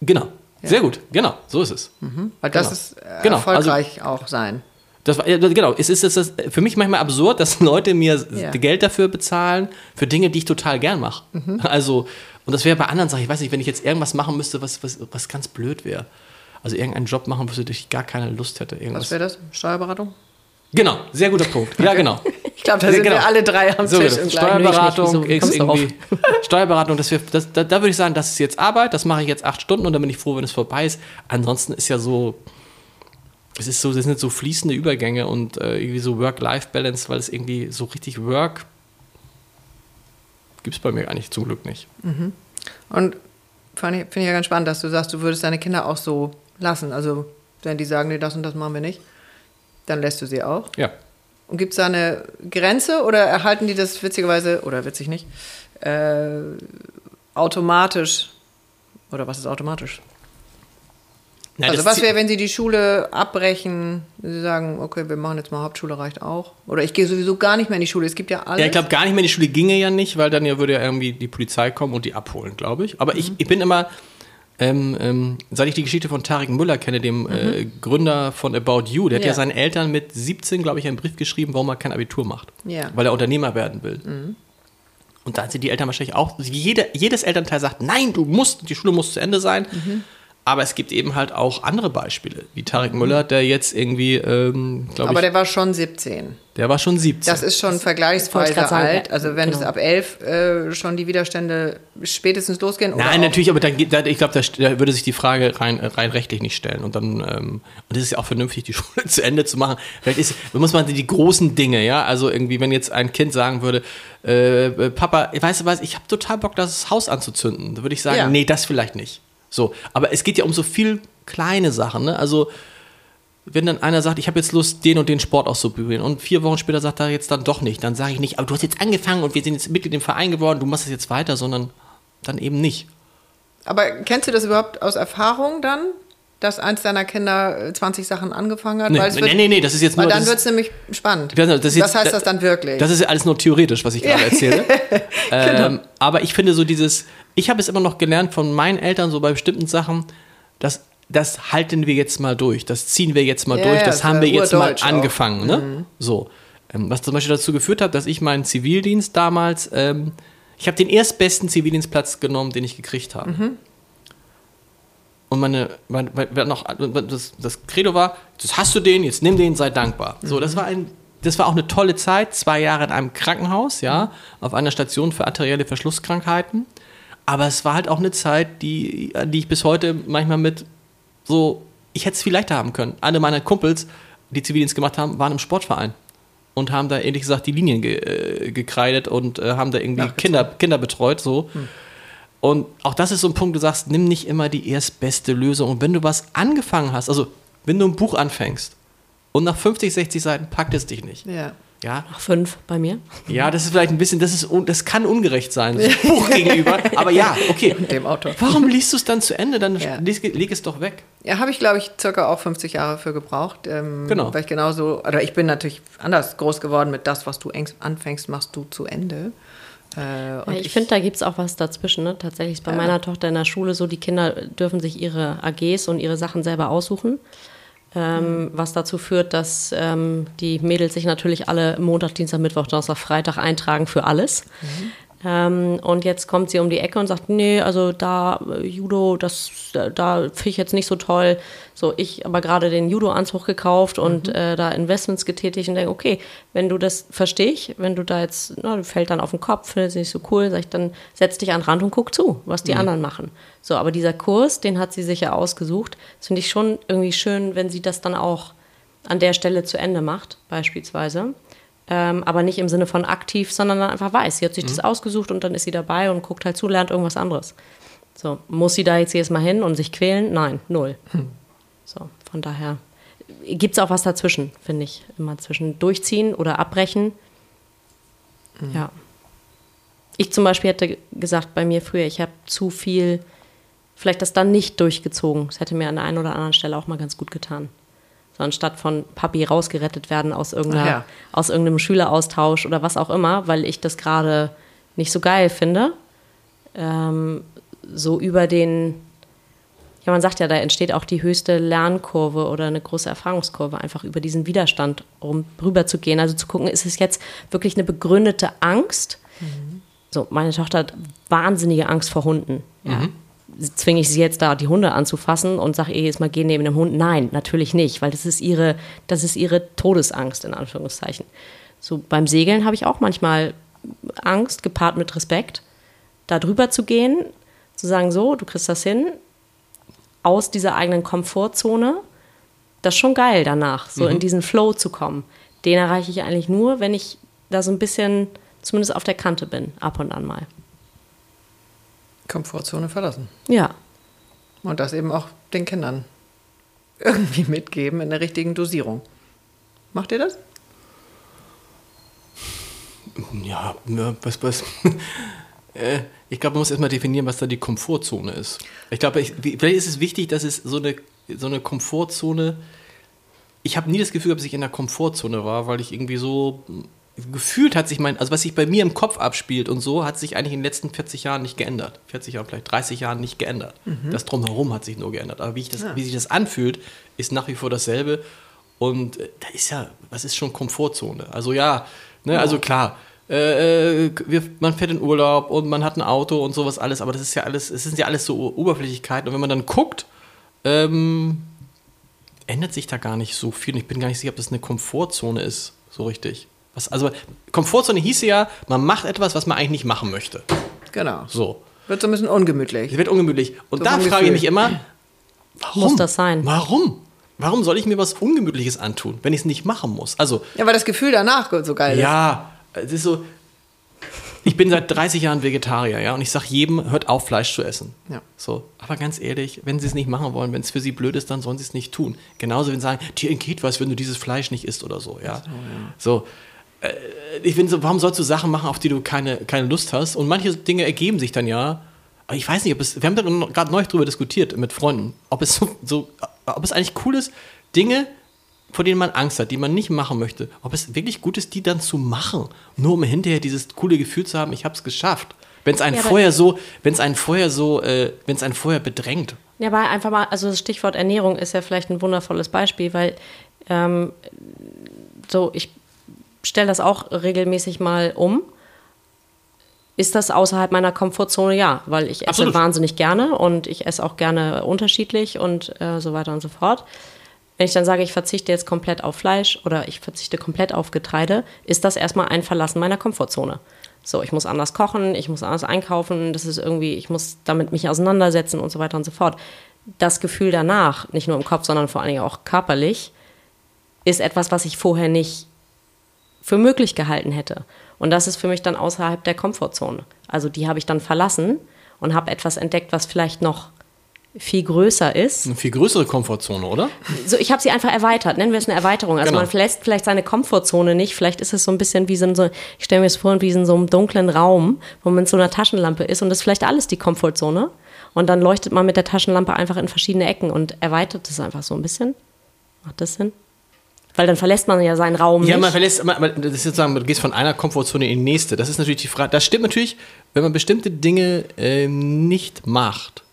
Genau. Ja. Sehr gut, genau, so ist es. Mhm. Weil das genau. ist äh, genau. erfolgreich also, auch sein. Das war, genau, es ist, es ist für mich manchmal absurd, dass [laughs] Leute mir ja. Geld dafür bezahlen, für Dinge, die ich total gern mache. Mhm. [laughs] Also, und das wäre bei anderen Sachen, ich weiß nicht, wenn ich jetzt irgendwas machen müsste, was, was, was ganz blöd wäre. Also irgendeinen Job machen, wo ich gar keine Lust hätte. Irgendwas. Was wäre das? Steuerberatung? Genau, sehr guter Punkt. Ja, genau. [laughs] Ich glaube, da sind genau. wir alle drei am so, Tisch. Genau. Steuerberatung ist irgendwie. [laughs] Steuerberatung, das wir, das, da, da würde ich sagen, das ist jetzt Arbeit, das mache ich jetzt acht Stunden und dann bin ich froh, wenn es vorbei ist. Ansonsten ist ja so, es ist so, das sind so fließende Übergänge und äh, irgendwie so Work-Life-Balance, weil es irgendwie so richtig Work gibt es bei mir eigentlich zum Glück nicht. Mhm. Und finde ich ja ganz spannend, dass du sagst, du würdest deine Kinder auch so lassen. Also, wenn die sagen, nee, das und das machen wir nicht dann lässt du sie auch? Ja. Und gibt es da eine Grenze oder erhalten die das witzigerweise, oder witzig nicht, äh, automatisch? Oder was ist automatisch? Nein, also was wäre, wenn Sie die Schule abbrechen, Sie sagen, okay, wir machen jetzt mal Hauptschule, reicht auch? Oder ich gehe sowieso gar nicht mehr in die Schule, es gibt ja alles. Ja, ich glaube, gar nicht mehr in die Schule ginge ja nicht, weil dann ja würde ja irgendwie die Polizei kommen und die abholen, glaube ich. Aber mhm. ich, ich bin immer, ähm, ähm, seit ich die Geschichte von Tarek Müller kenne, dem äh, mhm. äh, Gründer von About You, der ja. hat ja seinen Eltern mit 17, glaube ich, einen Brief geschrieben, warum er kein Abitur macht. Ja. Weil er Unternehmer werden will. Mhm. Und da sind die Eltern wahrscheinlich auch, jede, jedes Elternteil sagt, nein, du musst, die Schule muss zu Ende sein. Mhm. Aber es gibt eben halt auch andere Beispiele, wie Tarek. Müller, der jetzt irgendwie, ähm, glaube Aber der war schon 17. Der war schon 17. Das ist schon vergleichsweise alt. Also wenn genau. es ab 11 äh, schon die Widerstände spätestens losgehen. Nein, natürlich, aber dann, da, ich glaube, da, da, würde sich die Frage rein, rein rechtlich nicht stellen. Und dann, ähm, und es ist ja auch vernünftig, die [laughs] Schule zu Ende zu machen. Vielleicht ist, muss man die großen Dinge, ja, also irgendwie, wenn jetzt ein Kind sagen würde, äh, Papa, weißt du was, ich habe total Bock, das Haus anzuzünden. Da würde ich sagen, ja. nee, das vielleicht nicht. So, aber es geht ja um so viel kleine Sachen. Ne? Also wenn dann einer sagt, ich habe jetzt Lust, den und den Sport auszuprobieren und vier Wochen später sagt er jetzt dann doch nicht, dann sage ich nicht, aber du hast jetzt angefangen und wir sind jetzt Mitglied im Verein geworden, du machst es jetzt weiter, sondern dann eben nicht. Aber kennst du das überhaupt aus Erfahrung dann? Dass eins deiner Kinder 20 Sachen angefangen hat? Nee, weil nee, nee, nee, das ist jetzt nur. Weil dann wird es nämlich spannend. Das, das jetzt, was heißt das dann wirklich? Das ist alles nur theoretisch, was ich gerade erzähle. [laughs] genau. ähm, aber ich finde so dieses, ich habe es immer noch gelernt von meinen Eltern, so bei bestimmten Sachen, dass das halten wir jetzt mal durch, das ziehen wir jetzt mal ja, durch, das haben wir jetzt mal angefangen. Ne? Mhm. So. Ähm, was zum Beispiel dazu geführt hat, dass ich meinen Zivildienst damals, ähm, ich habe den erstbesten Zivildienstplatz genommen, den ich gekriegt habe. Mhm. Und meine, meine, meine noch, das, das Credo war, das hast du den, jetzt nimm den, sei dankbar. So, das war ein, das war auch eine tolle Zeit, zwei Jahre in einem Krankenhaus, ja, auf einer Station für arterielle Verschlusskrankheiten. Aber es war halt auch eine Zeit, die, die ich bis heute manchmal mit so, ich hätte es viel leichter haben können. Alle meiner Kumpels, die Zivildienst gemacht haben, waren im Sportverein und haben da ehrlich gesagt die Linien ge äh, gekreidet und äh, haben da irgendwie Kinder, Kinder betreut so. Hm. Und auch das ist so ein Punkt, du sagst, nimm nicht immer die erstbeste Lösung. Und wenn du was angefangen hast, also wenn du ein Buch anfängst und nach 50, 60 Seiten packt es dich nicht. Ja. Ja. Ach, fünf bei mir. Ja, das ist vielleicht ein bisschen, das, ist, das kann ungerecht sein, das [laughs] Buch gegenüber. Aber ja, okay. Dem Autor. Warum liest du es dann zu Ende? Dann ja. leg, leg, es doch weg. Ja, habe ich, glaube ich, circa auch 50 Jahre für gebraucht. Ähm, genau. Weil ich genauso, oder ich bin natürlich anders groß geworden mit das, was du anfängst, machst du zu Ende. Äh, ich, ich finde, da gibt es auch was dazwischen. Ne? Tatsächlich ist bei ja. meiner Tochter in der Schule so, die Kinder dürfen sich ihre AGs und ihre Sachen selber aussuchen ähm, was dazu führt, dass ähm, die Mädels sich natürlich alle Montag, Dienstag, Mittwoch, Donnerstag, Freitag eintragen für alles. Mhm. Ähm, und jetzt kommt sie um die Ecke und sagt, nee, also da äh, Judo, das, da finde ich jetzt nicht so toll. So, ich aber gerade den Judo-Anzug gekauft und mhm. äh, da Investments getätigt und denke, okay, wenn du das verstehe ich, wenn du da jetzt, na, du fällt dann auf den Kopf, findest nicht so cool, sag ich, dann setz dich an den Rand und guck zu, was die mhm. anderen machen. So, aber dieser Kurs, den hat sie sich ja ausgesucht. Das finde ich schon irgendwie schön, wenn sie das dann auch an der Stelle zu Ende macht, beispielsweise. Ähm, aber nicht im Sinne von aktiv, sondern dann einfach weiß, sie hat sich mhm. das ausgesucht und dann ist sie dabei und guckt halt zu, lernt irgendwas anderes. So, muss sie da jetzt jedes Mal hin und sich quälen? Nein, null. Hm. So, von daher gibt es auch was dazwischen, finde ich. Immer zwischen durchziehen oder abbrechen. Mhm. Ja. Ich zum Beispiel hätte gesagt, bei mir früher, ich habe zu viel, vielleicht das dann nicht durchgezogen. Das hätte mir an der einen oder anderen Stelle auch mal ganz gut getan so anstatt von Papi rausgerettet werden aus, irgendeiner, ja. aus irgendeinem Schüleraustausch oder was auch immer, weil ich das gerade nicht so geil finde. Ähm, so über den, ja, man sagt ja, da entsteht auch die höchste Lernkurve oder eine große Erfahrungskurve, einfach über diesen Widerstand rum, rüber zu gehen. Also zu gucken, ist es jetzt wirklich eine begründete Angst? Mhm. So, meine Tochter hat wahnsinnige Angst vor Hunden. Ja. Mhm zwinge ich sie jetzt da, die Hunde anzufassen und sage ihr jetzt mal, geh neben dem Hund. Nein, natürlich nicht, weil das ist ihre, das ist ihre Todesangst, in Anführungszeichen. So beim Segeln habe ich auch manchmal Angst, gepaart mit Respekt, da drüber zu gehen, zu sagen, so, du kriegst das hin, aus dieser eigenen Komfortzone. Das ist schon geil danach, so mhm. in diesen Flow zu kommen. Den erreiche ich eigentlich nur, wenn ich da so ein bisschen zumindest auf der Kante bin, ab und an mal. Komfortzone verlassen. Ja. Und das eben auch den Kindern irgendwie [laughs] mitgeben in der richtigen Dosierung. Macht ihr das? Ja, was, was. [laughs] Äh, ich glaube, man muss erstmal definieren, was da die Komfortzone ist. Ich glaube, ich, vielleicht ist es wichtig, dass es so eine, so eine Komfortzone. Ich habe nie das Gefühl, dass ich in der Komfortzone war, weil ich irgendwie so gefühlt hat sich mein, also was sich bei mir im Kopf abspielt und so, hat sich eigentlich in den letzten 40 Jahren nicht geändert. 40 Jahre, vielleicht 30 Jahren nicht geändert. Mhm. Das Drumherum hat sich nur geändert. Aber wie, ich das, ja. wie sich das anfühlt, ist nach wie vor dasselbe. Und äh, da ist ja, was ist schon Komfortzone? Also ja, ne, also klar, äh, äh, wir, man fährt in Urlaub und man hat ein Auto und sowas alles, aber das ist ja alles, es sind ja alles so Oberflächlichkeiten. Und wenn man dann guckt, ähm, ändert sich da gar nicht so viel. Und ich bin gar nicht sicher, ob das eine Komfortzone ist, so richtig. Was, also Komfortzone hieße ja, man macht etwas, was man eigentlich nicht machen möchte. Genau. So. Wird so ein bisschen ungemütlich. Wird ungemütlich. Und so da frage ich mich immer, warum? Muss das sein? Warum? Warum soll ich mir was Ungemütliches antun, wenn ich es nicht machen muss? Also, ja, weil das Gefühl danach so geil ist. Ja, es ist so. Ich bin seit 30 Jahren Vegetarier, ja, und ich sage jedem, hört auf, Fleisch zu essen. Ja. So, aber ganz ehrlich, wenn sie es nicht machen wollen, wenn es für sie blöd ist, dann sollen sie es nicht tun. Genauso, wenn sie sagen, dir entgeht was, wenn du dieses Fleisch nicht isst oder so, ja. So, ja. so ich finde so, warum sollst du Sachen machen, auf die du keine, keine Lust hast? Und manche Dinge ergeben sich dann ja. Aber ich weiß nicht, ob es, wir haben da gerade neulich drüber diskutiert mit Freunden, ob es so, so, ob es eigentlich cool ist, Dinge, vor denen man Angst hat, die man nicht machen möchte, ob es wirklich gut ist, die dann zu machen, nur um hinterher dieses coole Gefühl zu haben, ich habe es geschafft. Wenn es einen ja, vorher so, wenn es einen vorher so, äh, wenn es einen vorher bedrängt. Ja, aber einfach mal, also das Stichwort Ernährung ist ja vielleicht ein wundervolles Beispiel, weil ähm, so, ich stelle das auch regelmäßig mal um. Ist das außerhalb meiner Komfortzone? Ja, weil ich esse Absolut. wahnsinnig gerne und ich esse auch gerne unterschiedlich und äh, so weiter und so fort. Wenn ich dann sage, ich verzichte jetzt komplett auf Fleisch oder ich verzichte komplett auf Getreide, ist das erstmal ein Verlassen meiner Komfortzone. So, ich muss anders kochen, ich muss anders einkaufen, das ist irgendwie, ich muss damit mich auseinandersetzen und so weiter und so fort. Das Gefühl danach, nicht nur im Kopf, sondern vor allen Dingen auch körperlich, ist etwas, was ich vorher nicht für möglich gehalten hätte. Und das ist für mich dann außerhalb der Komfortzone. Also die habe ich dann verlassen und habe etwas entdeckt, was vielleicht noch viel größer ist. Eine viel größere Komfortzone, oder? So, ich habe sie einfach erweitert. Nennen wir es eine Erweiterung. Also genau. man verlässt vielleicht seine Komfortzone nicht. Vielleicht ist es so ein bisschen wie so, ein, ich stelle mir es vor, wie in so einem dunklen Raum, wo man mit so einer Taschenlampe ist und das ist vielleicht alles die Komfortzone. Und dann leuchtet man mit der Taschenlampe einfach in verschiedene Ecken und erweitert es einfach so ein bisschen. Macht das Sinn? Weil dann verlässt man ja seinen Raum. Ja, nicht. man verlässt, man, das ist sozusagen, du gehst von einer Komfortzone in die nächste. Das ist natürlich die Frage. Das stimmt natürlich, wenn man bestimmte Dinge äh, nicht macht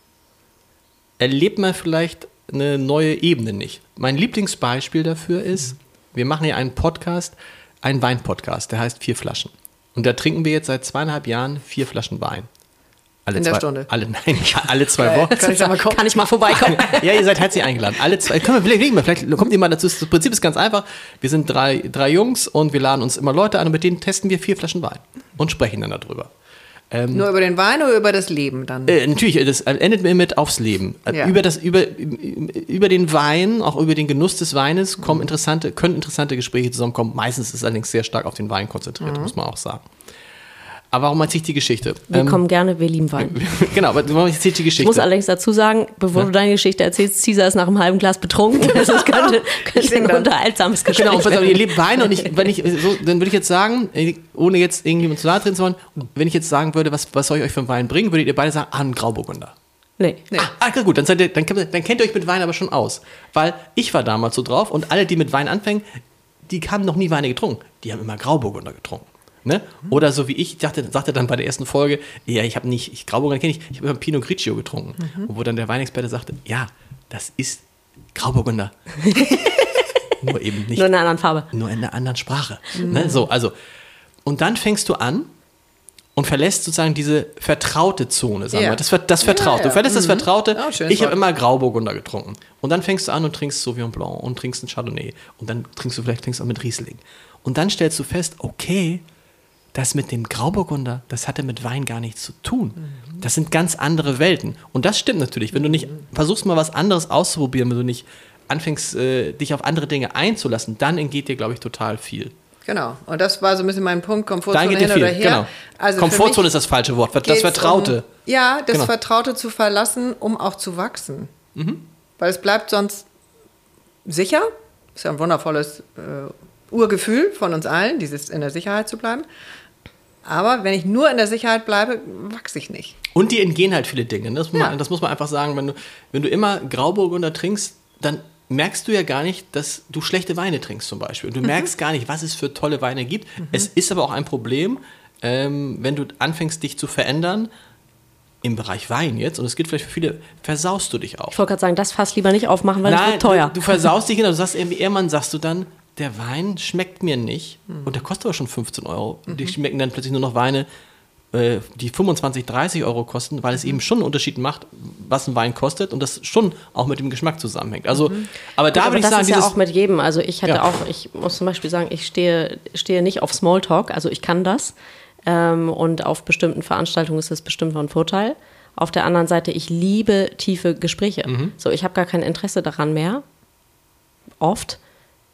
erlebt man vielleicht eine neue Ebene nicht. Mein Lieblingsbeispiel dafür ist, wir machen hier einen Podcast, einen Wein-Podcast, der heißt Vier Flaschen. Und da trinken wir jetzt seit zweieinhalb Jahren vier Flaschen Wein. Alle In zwei, der Stunde? Alle, [laughs] nein, alle zwei Wochen. Kann ich, mal Kann ich mal vorbeikommen? [laughs] ja, ihr seid herzlich eingeladen. Alle zwei, können wir, vielleicht, vielleicht kommt ihr mal dazu. Das Prinzip ist ganz einfach. Wir sind drei, drei Jungs und wir laden uns immer Leute an und mit denen testen wir vier Flaschen Wein und sprechen dann darüber. Ähm, Nur über den Wein oder über das Leben dann? Äh, natürlich, das endet mir mit aufs Leben. Äh, ja. Über, das, über, über den Wein, auch über den Genuss des Weines, kommen interessante, können interessante Gespräche zusammenkommen. Meistens ist es allerdings sehr stark auf den Wein konzentriert, mhm. muss man auch sagen. Aber warum erzähle ich die Geschichte? Wir ähm, kommen gerne, wir lieben Wein. genau, aber warum erzähle ich die Geschichte? Ich muss allerdings dazu sagen, bevor ja. du deine Geschichte erzählst, Caesar ist nach einem halben Glas betrunken. [laughs] Das könnte, könnte ein unterhaltsames Gespräch Genau, und pass auf, ihr liebt Wein und ich, wenn ich, so, dann würde ich jetzt sagen, ohne jetzt irgendjemand zu nahe treten zu wollen, wenn ich jetzt sagen würde, was, was soll ich euch für einen Wein bringen, würdet ihr beide sagen, ah, ein Grauburgunder. Nee. nee. Ah, ah, gut, dann, seid ihr, dann, dann kennt ihr euch mit Wein aber schon aus. Weil ich war damals so drauf und alle, die mit Wein anfangen, die haben noch nie Weine getrunken. Die haben immer Grauburgunder getrunken. Ne? Oder so wie ich, dachte, sagte dann bei der ersten Folge, ja, ich habe nicht, ich Grauburgunder kenne ich, ich habe immer Pinot Grigio getrunken. Mhm. Und wo dann der Weinexperte sagte, ja, das ist Grauburgunder. [laughs] nur eben nicht. Nur in einer anderen Farbe. Nur in einer anderen Sprache. Mhm. Ne? So, also. Und dann fängst du an und verlässt sozusagen diese vertraute Zone, sagen ja. wir. Das, das Vertraute. Ja, ja. Du verlässt mhm. das Vertraute. Oh, ich habe immer Grauburgunder getrunken. Und dann fängst du an und trinkst Sauvignon Blanc und trinkst ein Chardonnay. Und dann trinkst du vielleicht trinkst auch mit Riesling. Und dann stellst du fest, okay, das mit dem Grauburgunder, das hatte mit Wein gar nichts zu tun. Das sind ganz andere Welten. Und das stimmt natürlich. Wenn du nicht versuchst, mal was anderes auszuprobieren, wenn du nicht anfängst, äh, dich auf andere Dinge einzulassen, dann entgeht dir, glaube ich, total viel. Genau. Und das war so ein bisschen mein Punkt, Komfortzone hin oder her. Genau. Also Komfortzone ist das falsche Wort, das Vertraute. Um, ja, das genau. Vertraute zu verlassen, um auch zu wachsen. Mhm. Weil es bleibt sonst sicher. Ist ja ein wundervolles äh, Urgefühl von uns allen, dieses in der Sicherheit zu bleiben. Aber wenn ich nur in der Sicherheit bleibe, wachse ich nicht. Und die entgehen halt viele Dinge. Ne? Das, muss, ja. man, das muss man einfach sagen. Wenn du, wenn du immer Grauburgunder trinkst, dann merkst du ja gar nicht, dass du schlechte Weine trinkst zum Beispiel. Und du mhm. merkst gar nicht, was es für tolle Weine gibt. Mhm. Es ist aber auch ein Problem, ähm, wenn du anfängst, dich zu verändern im Bereich Wein jetzt, und es gilt vielleicht für viele, versaust du dich auch. Ich wollte gerade sagen, das fass lieber nicht aufmachen, weil Nein, das wird teuer. Du, du versaust dich, [laughs] genau. Du sagst irgendwie, irgendwann sagst du dann, der Wein schmeckt mir nicht. Mhm. Und der kostet aber schon 15 Euro. Mhm. Die schmecken dann plötzlich nur noch Weine, äh, die 25, 30 Euro kosten, weil es mhm. eben schon einen Unterschied macht, was ein Wein kostet und das schon auch mit dem Geschmack zusammenhängt. Also, mhm. aber da würde ich das sagen, ist ja auch mit jedem. Also ich hätte ja. auch, ich muss zum Beispiel sagen, ich stehe, stehe nicht auf Smalltalk, also ich kann das. Ähm, und auf bestimmten Veranstaltungen ist das bestimmt von Vorteil. Auf der anderen Seite, ich liebe tiefe Gespräche. Mhm. So, ich habe gar kein Interesse daran mehr. Oft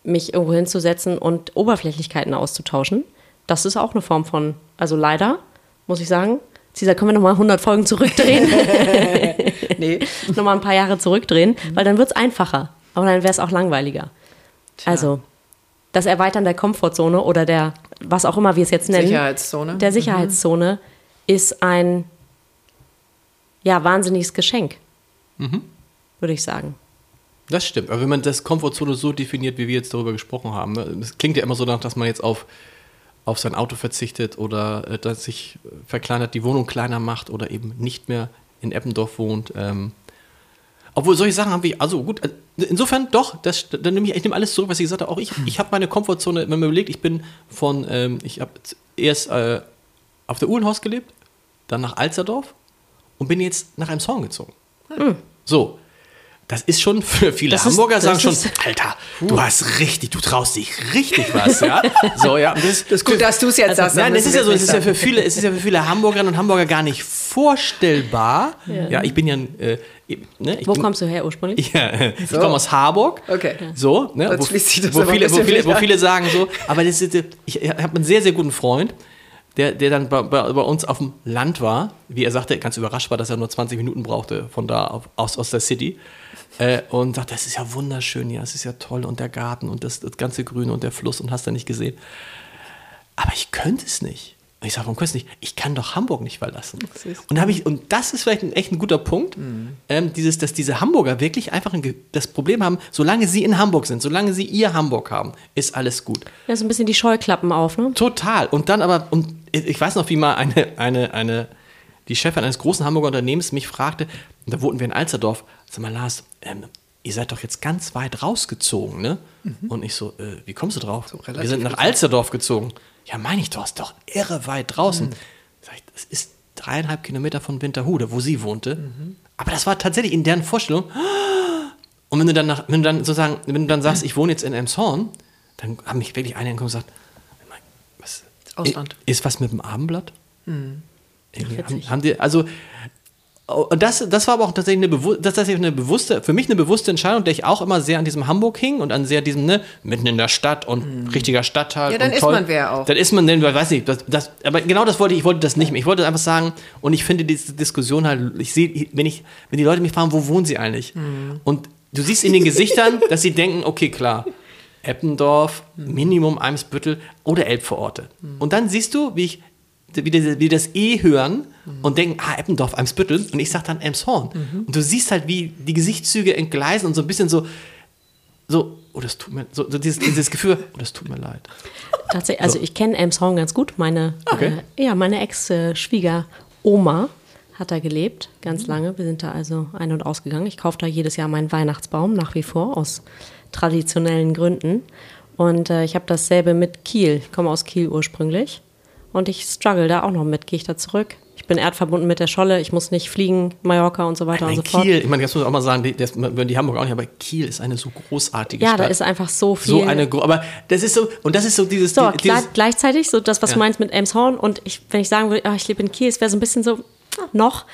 mich irgendwo hinzusetzen und Oberflächlichkeiten auszutauschen. Das ist auch eine Form von, also leider, muss ich sagen. Cesar, können wir nochmal 100 Folgen zurückdrehen? [laughs] nee. [laughs] nochmal ein paar Jahre zurückdrehen, weil dann wird es einfacher. Aber dann wäre es auch langweiliger. Tja. Also, das Erweitern der Komfortzone oder der, was auch immer wir es jetzt nennen, Sicherheitszone. der Sicherheitszone mhm. ist ein, ja, wahnsinniges Geschenk, mhm. würde ich sagen. Das stimmt. Aber wenn man das Komfortzone so definiert, wie wir jetzt darüber gesprochen haben, ne, es klingt ja immer so danach, dass man jetzt auf, auf sein Auto verzichtet oder äh, dass sich verkleinert, die Wohnung kleiner macht oder eben nicht mehr in Eppendorf wohnt. Ähm, Obwohl solche Sachen haben wir, also gut, äh, insofern doch, das, dann nehme ich, ich nehme alles zurück, was ich gesagt habe. Auch ich, ich habe meine Komfortzone, wenn man überlegt, ich bin von, ähm, ich habe erst äh, auf der Uhlenhorst gelebt, dann nach Alsterdorf und bin jetzt nach einem Song gezogen. Hm. So, das ist schon für viele das Hamburger ist, sagen schon, Alter, uh. du hast richtig, du traust dich richtig was, ja. [laughs] So, ja. Das, das ist gut, dass du es jetzt also, sagst. Nein, es ist ja so, es ist ja für viele, es ist ja für viele Hamburgerinnen und Hamburger gar nicht vorstellbar. Ja, ja ich bin ja, äh, ne, Wo bin, kommst du her ursprünglich? Ja, ich so. komme aus Harburg. Okay. So, ne, wo, wo, viele, wo, viele, wo viele sagen so, aber das ist, ich habe einen sehr, sehr guten Freund, der, der dann bei, bei, bei, uns auf dem Land war, wie er sagte, ganz überrascht war, dass er nur 20 Minuten brauchte von da auf, aus, aus der City. Äh, und sagt, das ist ja wunderschön, ja, es ist ja toll und der Garten und das, das ganze Grün und der Fluss und hast du nicht gesehen. Aber ich könnte es nicht. Und ich sage, warum kannst du nicht? Ich kann doch Hamburg nicht verlassen. Und, ich, und das ist vielleicht ein, echt ein guter Punkt, mhm. ähm, dieses, dass diese Hamburger wirklich einfach ein, das Problem haben, solange sie in Hamburg sind, solange sie ihr Hamburg haben, ist alles gut. Ja, so ein bisschen die Scheuklappen auf, ne? Total. Und dann aber, und ich weiß noch, wie mal eine, eine, eine, die Chefin eines großen Hamburger Unternehmens mich fragte, da wohnten wir in Alsterdorf, sag mal, Lars, ähm, ihr seid doch jetzt ganz weit rausgezogen, ne? Mhm. Und ich so, äh, wie kommst du drauf? So wir sind nach Alsterdorf gezogen. Ja, meine ich doch, ist doch irre weit draußen. Mhm. Sag ich, das ist dreieinhalb Kilometer von Winterhude, wo sie wohnte. Mhm. Aber das war tatsächlich in deren Vorstellung. Und wenn du dann, nach, wenn du dann sozusagen, wenn du dann sagst, [clears throat] ich wohne jetzt in Elmshorn, dann haben mich wirklich einige und gesagt, Ausland. ist was mit dem Abendblatt? Mhm. Haben, haben die, also und das, das war aber auch tatsächlich eine, das tatsächlich eine bewusste, für mich eine bewusste Entscheidung, der ich auch immer sehr an diesem Hamburg hing und an sehr diesem, ne, mitten in der Stadt und mhm. richtiger Stadtteil. Ja, dann ist toll. man wer auch. Dann ist man, denn, weiß nicht, das, das, aber genau das wollte ich, ich wollte das nicht mehr. Ich wollte einfach sagen, und ich finde diese Diskussion halt, ich sehe, wenn ich, wenn die Leute mich fragen, wo wohnen sie eigentlich? Mhm. Und du siehst in den Gesichtern, dass sie denken, okay, klar, Eppendorf. Minimum Eimsbüttel oder Elbvororte. Mhm. Und dann siehst du, wie ich wie, die, wie das E hören mhm. und denken, ah, Eppendorf, Eimsbüttel. Und ich sage dann Elmshorn. Mhm. Und du siehst halt, wie die Gesichtszüge entgleisen und so ein bisschen so, so, oh, das tut mir, so, so dieses, dieses Gefühl, oh, das tut mir leid. Tatsächlich, also so. ich kenne Elmshorn ganz gut. Meine, okay. äh, ja, meine Ex-Schwiegeroma hat da gelebt, ganz mhm. lange. Wir sind da also ein- und ausgegangen. Ich kaufe da jedes Jahr meinen Weihnachtsbaum nach wie vor aus traditionellen Gründen. Und äh, ich habe dasselbe mit Kiel. Ich komme aus Kiel ursprünglich. Und ich struggle da auch noch mit. Gehe ich da zurück? Ich bin erdverbunden mit der Scholle. Ich muss nicht fliegen, Mallorca und so weiter Nein, und so fort. Kiel, ich meine, das muss ich auch mal sagen, die, das würden die Hamburg auch nicht, aber Kiel ist eine so großartige ja, Stadt. Ja, da ist einfach so viel. So eine, aber das ist so, und das ist so dieses. So, dieses, gleichzeitig, so das, was ja. du meinst mit Elmshorn und ich, wenn ich sagen würde, ach, ich lebe in Kiel, es wäre so ein bisschen so, noch,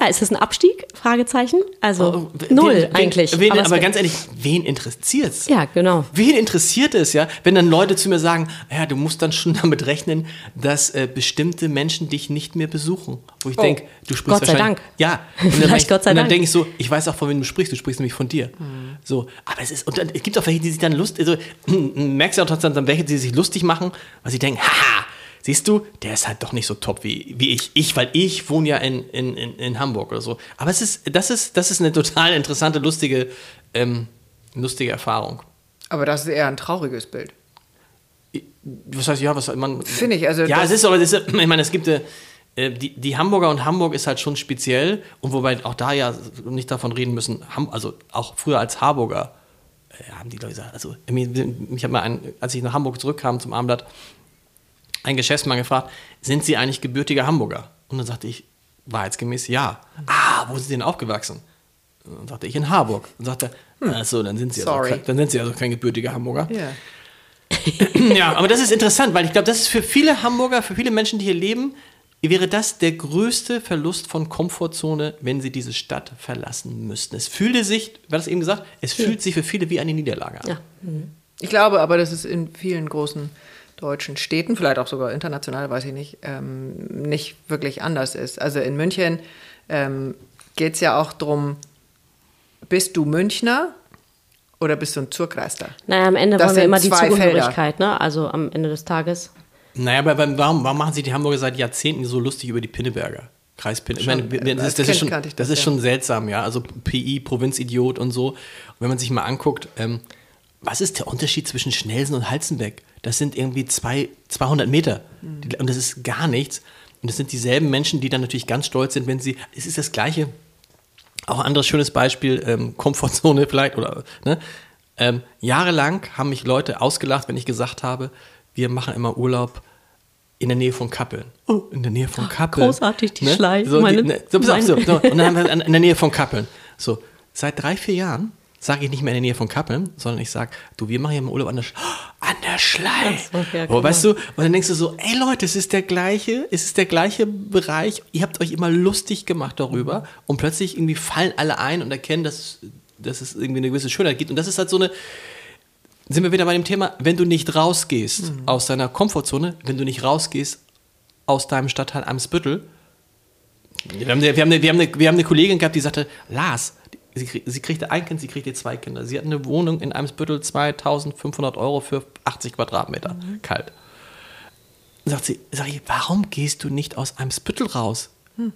ja, ist das ein Abstieg? Fragezeichen. Also oh, null wen, eigentlich. Wen, aber, aber ganz ehrlich, wen interessiert es? Ja, genau. Wen interessiert es, ja? Wenn dann Leute zu mir sagen, ja, du musst dann schon [laughs] damit rechnen, dass äh, bestimmte Menschen dich nicht mehr besuchen. Wo ich oh. denke, du sprichst Gott sei Dank. Ja. [laughs] Und dann, ich, und dann denke ich so, ich weiß auch, von wem du sprichst, du sprichst nämlich von dir. Mhm. So, aber es ist, und dann, es gibt auch welche, die sich dann lust, also [clears throat] merkst du auch trotzdem dann welche, die sich lustig machen, weil sie denken, haha, siehst du, der ist halt doch nicht so top wie, wie ich. Ich, weil ich wohne ja in, in, in, Hamburg oder so. Aber es ist, das ist, das ist eine total interessante, lustige, ähm, lustige Erfahrung. Aber das ist eher ein trauriges Bild. Was heißt, ja, was man. Finde ich, also. Ja, es ist aber, es ist, ich meine, es gibt. Äh, die, die Hamburger und Hamburg ist halt schon speziell und wobei auch da ja nicht davon reden müssen, also auch früher als Harburger äh, haben die Leute gesagt, also ich habe mal, einen, als ich nach Hamburg zurückkam zum Abendblatt, ein Geschäftsmann gefragt, sind Sie eigentlich gebürtiger Hamburger? Und dann sagte ich, wahrheitsgemäß ja. Ah, wo sind Sie denn aufgewachsen? Und dann sagte ich in Harburg. Und sagte, hm, achso, dann sind Sie also, dann sind Sie also kein gebürtiger Hamburger. Yeah. [laughs] ja, aber das ist interessant, weil ich glaube, das ist für viele Hamburger, für viele Menschen, die hier leben, wäre das der größte Verlust von Komfortzone, wenn sie diese Stadt verlassen müssten. Es fühlte sich, war das eben gesagt, es fühlt sich für viele wie eine Niederlage an. Ja. Mhm. Ich glaube aber, dass es in vielen großen deutschen Städten, vielleicht auch sogar international, weiß ich nicht, ähm, nicht wirklich anders ist. Also in München ähm, geht es ja auch darum, bist du Münchner oder bist du ein Zurkreister? Naja, am Ende das wollen wir immer die Zugehörigkeit, ne? also am Ende des Tages. Naja, aber warum, warum machen sich die Hamburger seit Jahrzehnten so lustig über die Pinneberger? Kreis Pinneberger. Ich meine, das, ist, das ist schon, das, das ist schon seltsam, ja. Also PI, Provinzidiot und so. Und wenn man sich mal anguckt, ähm, was ist der Unterschied zwischen Schnelsen und Halzenbeck? Das sind irgendwie zwei, 200 Meter. Mhm. Und das ist gar nichts. Und das sind dieselben Menschen, die dann natürlich ganz stolz sind, wenn sie. Es ist das Gleiche. Auch ein anderes schönes Beispiel, ähm, Komfortzone [laughs] vielleicht, oder, ne? Ähm, jahrelang haben mich Leute ausgelacht, wenn ich gesagt habe, wir machen immer Urlaub in der Nähe von Kappeln. Oh, in der Nähe von Kappeln. Großartig, die ne? Schleife. So, die, ne, so, so, so, so. Und dann haben wir in der Nähe von Kappeln. So, seit drei, vier Jahren sage ich nicht mehr in der Nähe von Kappeln, sondern ich sage, du, wir machen hier im Urlaub an der, Sch [gasps] an der Schlei. So, ja, oh, weißt du, und dann denkst du so, ey Leute, es ist der gleiche, es ist der gleiche Bereich, ihr habt euch immer lustig gemacht darüber und plötzlich irgendwie fallen alle ein und erkennen, dass, dass es irgendwie eine gewisse Schönheit gibt. Und das ist halt so eine, sind wir wieder bei dem Thema, wenn du nicht rausgehst mhm. aus deiner Komfortzone, wenn du nicht rausgehst aus deinem Stadtteil Amsbüttel, wir haben, eine, wir, haben eine, wir, haben eine, wir haben eine Kollegin gehabt, die sagte, Lars, sie, sie kriegte ein Kind, sie kriegte zwei Kinder. Sie hat eine Wohnung in Eimsbüttel, 2500 Euro für 80 Quadratmeter, mhm. kalt. Sagt sie, sag ich, warum gehst du nicht aus Eimsbüttel raus? Hm.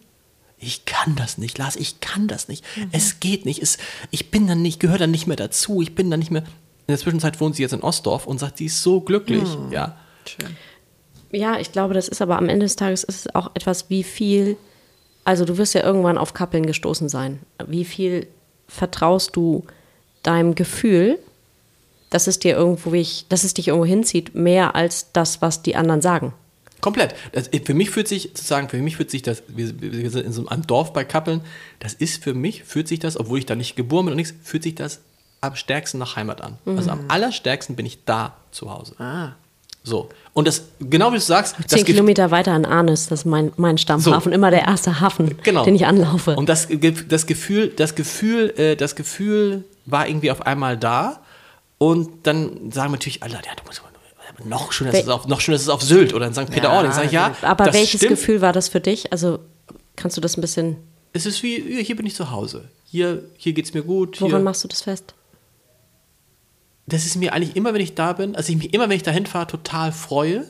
Ich kann das nicht, Lars, ich kann das nicht. Mhm. Es geht nicht. Es, ich bin dann nicht, gehöre dann nicht mehr dazu. Ich bin dann nicht mehr. In der Zwischenzeit wohnt sie jetzt in Ostdorf und sagt, sie ist so glücklich. Mhm. Ja. Schön. Ja, ich glaube, das ist aber am Ende des Tages ist es auch etwas, wie viel, also du wirst ja irgendwann auf Kappeln gestoßen sein. Wie viel vertraust du deinem Gefühl, dass es dir irgendwo, dass es dich irgendwo hinzieht, mehr als das, was die anderen sagen? Komplett. Das, für mich fühlt sich sozusagen, für mich fühlt sich das, wir, wir sind in so einem Dorf bei Kappeln, das ist für mich, fühlt sich das, obwohl ich da nicht geboren bin und nichts, fühlt sich das am stärksten nach Heimat an. Mhm. Also am allerstärksten bin ich da zu Hause. Ah. So. Und das, genau wie du sagst. Zehn Kilometer weiter an Arnes, das ist mein, mein Stammhafen, so. immer der erste Hafen, genau. den ich anlaufe. Und das, das Gefühl, das Gefühl, äh, das Gefühl war irgendwie auf einmal da. Und dann sagen natürlich alle, ja, du musst noch schöner ist es auf, noch schöner ist es auf Sylt oder in St. Peter-Ording. Ja, ja, aber welches stimmt. Gefühl war das für dich? Also kannst du das ein bisschen. Es ist wie, hier bin ich zu Hause. Hier, hier geht es mir gut. Woran machst du das fest? Das ist mir eigentlich immer, wenn ich da bin, also ich mich immer, wenn ich dahin fahre, total freue.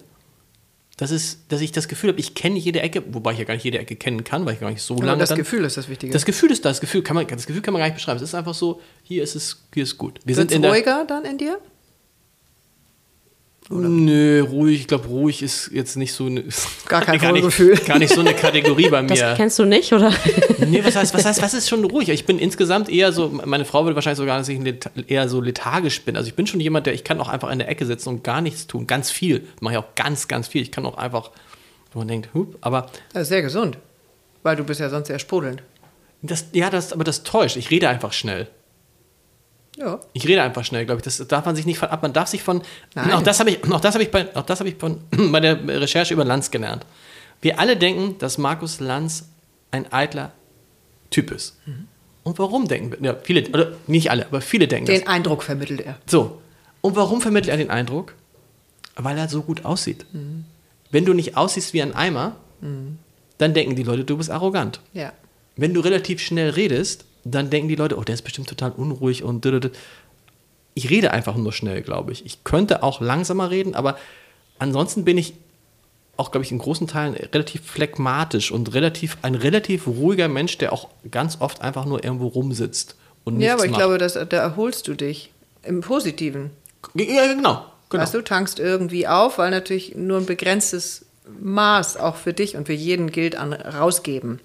Das ist, dass ich das Gefühl habe, ich kenne jede Ecke, wobei ich ja gar nicht jede Ecke kennen kann, weil ich gar nicht so lange. Aber das dann, Gefühl ist das Wichtige. Das Gefühl ist das. Das Gefühl kann man, das Gefühl kann man gar nicht beschreiben. Es ist einfach so, hier ist es, hier ist gut. Wir Sind's sind in ruhiger dann in dir? Oder? Nö, ruhig, ich glaube, ruhig ist jetzt nicht so eine. [laughs] Gar kein gar nicht, [laughs] gar nicht so eine Kategorie bei mir. Das kennst du nicht, oder? [laughs] Nee, was heißt, was heißt, was ist schon ruhig? Ich bin insgesamt eher so, meine Frau würde wahrscheinlich sogar, dass ich eher so lethargisch bin. Also ich bin schon jemand, der, ich kann auch einfach in der Ecke sitzen und gar nichts tun. Ganz viel. Mache ich auch ganz, ganz viel. Ich kann auch einfach, wo man denkt, hup, aber. Das ist sehr gesund. Weil du bist ja sonst sehr sprudelnd. Das, ja, das, aber das täuscht. Ich rede einfach schnell. Ja. Ich rede einfach schnell, glaube ich. Das darf man sich nicht von ab. Man darf sich von. Nein. Auch das habe ich, auch das habe ich, bei, auch das habe ich von, [clears throat] bei der Recherche über Lanz gelernt. Wir alle denken, dass Markus Lanz ein eitler Typ ist. Mhm. Und warum denken wir? Ja, viele, oder nicht alle, aber viele denken Den das. Eindruck vermittelt er. So. Und warum vermittelt er den Eindruck? Weil er so gut aussieht. Mhm. Wenn du nicht aussiehst wie ein Eimer, mhm. dann denken die Leute, du bist arrogant. Ja. Wenn du relativ schnell redest, dann denken die Leute, oh, der ist bestimmt total unruhig und ich rede einfach nur schnell, glaube ich. Ich könnte auch langsamer reden, aber ansonsten bin ich auch, glaube ich, in großen Teilen relativ phlegmatisch und relativ, ein relativ ruhiger Mensch, der auch ganz oft einfach nur irgendwo rumsitzt und nichts Ja, aber ich macht. glaube, dass, da erholst du dich im Positiven. Ja, genau, genau. Weißt du, tankst irgendwie auf, weil natürlich nur ein begrenztes Maß auch für dich und für jeden gilt an rausgeben.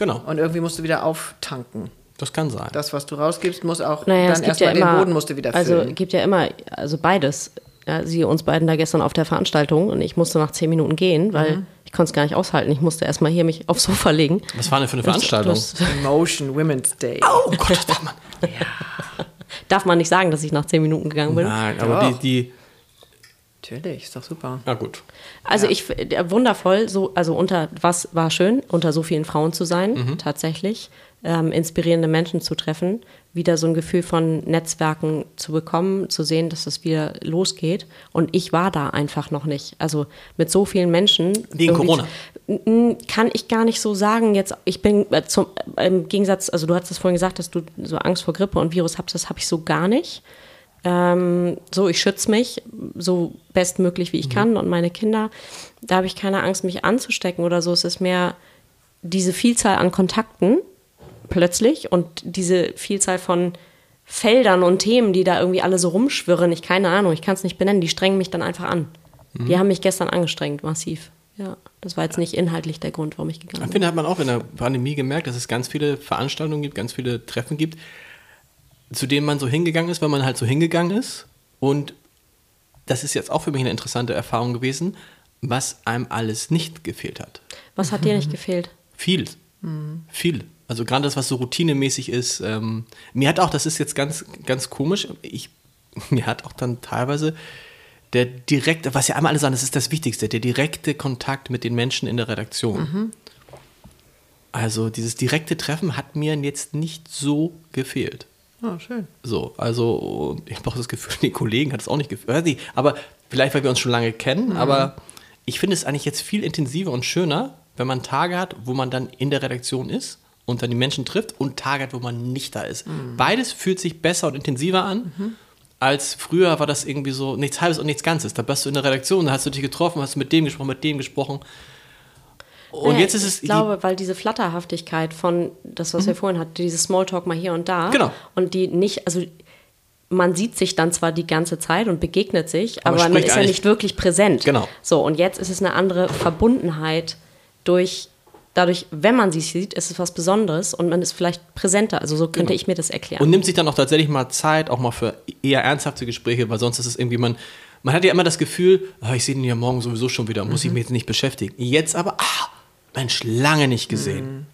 Genau. Und irgendwie musst du wieder auftanken. Das kann sein. Das, was du rausgibst, muss auch naja, dann erstmal ja den Boden musst du wieder also füllen. Also gibt ja immer, also beides. Ja, sie uns beiden da gestern auf der Veranstaltung und ich musste nach zehn Minuten gehen, weil mhm. ich konnte es gar nicht aushalten. Ich musste erstmal hier mich [laughs] aufs Sofa legen. Was war denn für eine Veranstaltung? Emotion Women's Day. Oh Gott, das darf man. ja. [laughs] Darf man nicht sagen, dass ich nach zehn Minuten gegangen bin? Nein, aber die, die Natürlich, ist doch super. Ja, gut. Also ja. ich äh, wundervoll, so, also unter was war schön, unter so vielen Frauen zu sein, mhm. tatsächlich. Ähm, inspirierende Menschen zu treffen, wieder so ein Gefühl von Netzwerken zu bekommen, zu sehen, dass es wieder losgeht. Und ich war da einfach noch nicht. Also mit so vielen Menschen. Wegen Corona. Kann ich gar nicht so sagen. Jetzt, ich bin äh, zum, im Gegensatz, also du hast es vorhin gesagt, dass du so Angst vor Grippe und Virus hast, das habe ich so gar nicht. Ähm, so, ich schütze mich so bestmöglich, wie ich mhm. kann und meine Kinder. Da habe ich keine Angst, mich anzustecken oder so. Es ist mehr diese Vielzahl an Kontakten plötzlich und diese Vielzahl von Feldern und Themen, die da irgendwie alle so rumschwirren. Ich keine Ahnung, ich kann es nicht benennen. Die strengen mich dann einfach an. Mhm. Die haben mich gestern angestrengt, massiv. Ja, das war jetzt nicht inhaltlich der Grund, warum ich gegangen bin. Ich finde, hat man auch in der Pandemie gemerkt, dass es ganz viele Veranstaltungen gibt, ganz viele Treffen gibt, zu denen man so hingegangen ist, weil man halt so hingegangen ist. Und das ist jetzt auch für mich eine interessante Erfahrung gewesen, was einem alles nicht gefehlt hat. Was hat dir nicht gefehlt? Viel. Mhm. Viel. Also gerade das, was so routinemäßig ist. Ähm, mir hat auch, das ist jetzt ganz, ganz komisch, ich, [laughs] mir hat auch dann teilweise der direkte, was ja einmal alle sagen, das ist das Wichtigste, der direkte Kontakt mit den Menschen in der Redaktion. Mhm. Also dieses direkte Treffen hat mir jetzt nicht so gefehlt. Oh, schön. So, also ich habe auch das Gefühl, die Kollegen hat es auch nicht gefehlt. Aber vielleicht, weil wir uns schon lange kennen, mhm. aber ich finde es eigentlich jetzt viel intensiver und schöner, wenn man Tage hat, wo man dann in der Redaktion ist und dann die Menschen trifft und Tage hat, wo man nicht da ist. Mhm. Beides fühlt sich besser und intensiver an. Mhm. Als früher war das irgendwie so nichts Halbes und nichts Ganzes. Da bist du in der Redaktion, da hast du dich getroffen, hast mit dem gesprochen, mit dem gesprochen. Und naja, jetzt ist es. Ich glaube, weil diese Flatterhaftigkeit von das, was mhm. wir vorhin hatten, dieses Smalltalk mal hier und da. Genau. Und die nicht, also man sieht sich dann zwar die ganze Zeit und begegnet sich, aber, aber man ist ja nicht wirklich präsent. Genau. So, und jetzt ist es eine andere Verbundenheit durch, dadurch, wenn man sich sieht, ist es was Besonderes und man ist vielleicht präsenter. Also so könnte genau. ich mir das erklären. Und nimmt sich dann auch tatsächlich mal Zeit, auch mal für eher ernsthafte Gespräche, weil sonst ist es irgendwie, man, man hat ja immer das Gefühl, oh, ich sehe ihn ja morgen sowieso schon wieder, muss mhm. ich mich jetzt nicht beschäftigen. Jetzt aber, ah, Mensch, lange nicht gesehen.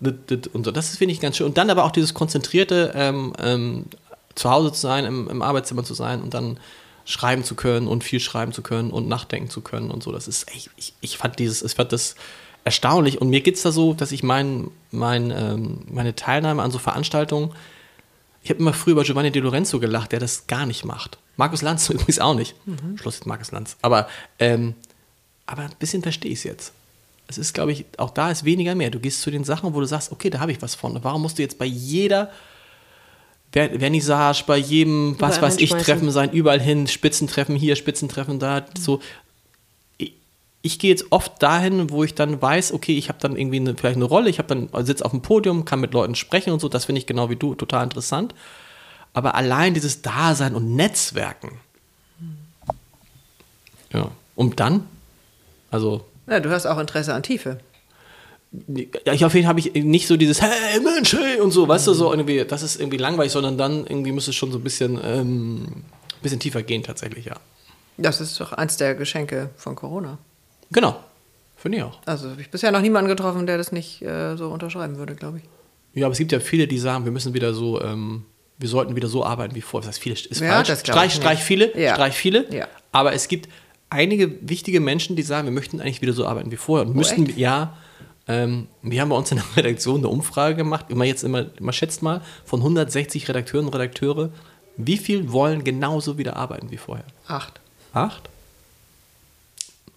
Mhm. Und so, das finde ich ganz schön. Und dann aber auch dieses konzentrierte ähm, ähm, zu Hause zu sein, im, im, Arbeitszimmer zu sein und dann schreiben zu können und viel schreiben zu können und nachdenken zu können und so. Das ist echt, ich, ich fand dieses, ich fand das erstaunlich. Und mir geht es da so, dass ich mein, mein, ähm, meine Teilnahme an so Veranstaltungen, ich habe immer früher über Giovanni De Lorenzo gelacht, der das gar nicht macht. Markus Lanz [laughs] übrigens auch nicht. Mhm. Schluss jetzt Markus Lanz. Aber, ähm, aber ein bisschen verstehe ich es jetzt es ist, glaube ich, auch da ist weniger mehr. Du gehst zu den Sachen, wo du sagst, okay, da habe ich was von. Warum musst du jetzt bei jeder Vernissage, bei jedem, was weiß ich, Treffen sein, überall hin, Spitzentreffen hier, Spitzentreffen da, mhm. so. Ich, ich gehe jetzt oft dahin, wo ich dann weiß, okay, ich habe dann irgendwie eine, vielleicht eine Rolle, ich habe dann sitze auf dem Podium, kann mit Leuten sprechen und so, das finde ich genau wie du total interessant. Aber allein dieses Dasein und Netzwerken. Mhm. Ja. Und dann, also ja, du hast auch Interesse an Tiefe. Ja, ich auf jeden Fall habe ich nicht so dieses Hey Mensch, hey und so, weißt du, so irgendwie, das ist irgendwie langweilig, sondern dann irgendwie muss es schon so ein bisschen, ähm, bisschen tiefer gehen tatsächlich, ja. Das ist doch eins der Geschenke von Corona. Genau, finde ich auch. Also ich bisher noch niemanden getroffen, der das nicht äh, so unterschreiben würde, glaube ich. Ja, aber es gibt ja viele, die sagen, wir müssen wieder so, ähm, wir sollten wieder so arbeiten wie vorher. Das heißt, viele ist ja, falsch. streich, streich viele, ja. streich viele. Ja. Aber es gibt einige wichtige Menschen, die sagen, wir möchten eigentlich wieder so arbeiten wie vorher und oh, müssten, echt? ja, ähm, wir haben bei uns in der [laughs] Redaktion eine Umfrage gemacht, immer jetzt immer, immer schätzt mal, von 160 Redakteuren und Redakteure, wie viel wollen genauso wieder arbeiten wie vorher? Acht. Acht?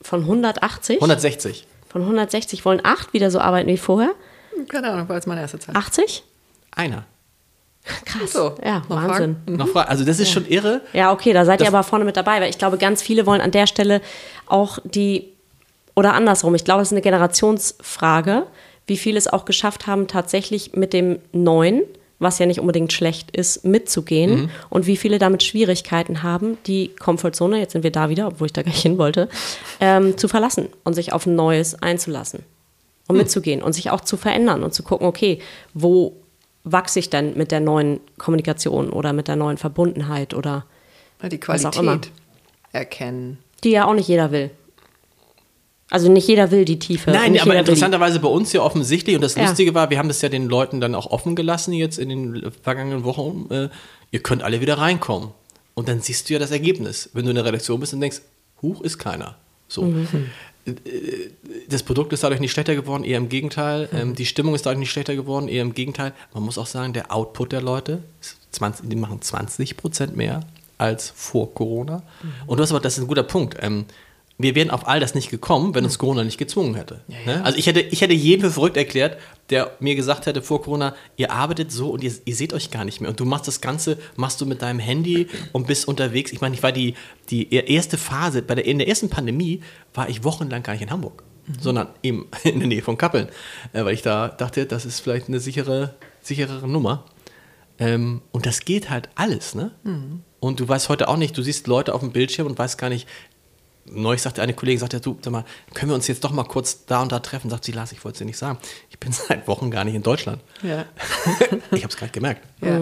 Von 180? 160. Von 160 wollen acht wieder so arbeiten wie vorher? Keine Ahnung, war jetzt meine erste Zahl. 80? Einer. Krass. So, ja, noch Wahnsinn. Fragen? Noch Fragen? Also das ist ja. schon irre. Ja, okay, da seid ihr aber vorne mit dabei, weil ich glaube, ganz viele wollen an der Stelle auch die, oder andersrum, ich glaube, es ist eine Generationsfrage, wie viele es auch geschafft haben, tatsächlich mit dem Neuen, was ja nicht unbedingt schlecht ist, mitzugehen mhm. und wie viele damit Schwierigkeiten haben, die Komfortzone, jetzt sind wir da wieder, obwohl ich da gar nicht hin wollte, ähm, zu verlassen und sich auf ein Neues einzulassen und mhm. mitzugehen und sich auch zu verändern und zu gucken, okay, wo wachse ich denn mit der neuen Kommunikation oder mit der neuen Verbundenheit oder die Qualität erkennen. Die ja auch nicht jeder will. Also nicht jeder will die Tiefe. Nein, aber interessanterweise bei uns ja offensichtlich, und das ja. Lustige war, wir haben das ja den Leuten dann auch offen gelassen jetzt in den vergangenen Wochen, äh, ihr könnt alle wieder reinkommen. Und dann siehst du ja das Ergebnis. Wenn du in der Redaktion bist und denkst, huch, ist keiner. So. Mhm das Produkt ist dadurch nicht schlechter geworden, eher im Gegenteil. Mhm. die Stimmung ist dadurch nicht schlechter geworden, eher im Gegenteil. Man muss auch sagen, der Output der Leute, 20, die machen 20 Prozent mehr als vor Corona. Mhm. Und du hast aber, das ist ein guter Punkt. Ähm, wir wären auf all das nicht gekommen, wenn uns Corona nicht gezwungen hätte. Ja, ja. Ne? Also ich hätte, ich hätte jeden für verrückt erklärt, der mir gesagt hätte vor Corona, ihr arbeitet so und ihr, ihr seht euch gar nicht mehr. Und du machst das Ganze, machst du mit deinem Handy und bist unterwegs. Ich meine, ich war die, die erste Phase, bei der, in der ersten Pandemie war ich wochenlang gar nicht in Hamburg, mhm. sondern eben [laughs] in der Nähe von Kappeln. Äh, weil ich da dachte, das ist vielleicht eine sichere, sicherere Nummer. Ähm, und das geht halt alles, ne? Mhm. Und du weißt heute auch nicht, du siehst Leute auf dem Bildschirm und weißt gar nicht, neulich sagte eine Kollegin, sagte, du, sag mal, können wir uns jetzt doch mal kurz da und da treffen? Sagt sie, Lars, ich wollte es dir nicht sagen. Ich bin [laughs] seit Wochen gar nicht in Deutschland. Ja. [laughs] ich habe es gerade gemerkt. Ja.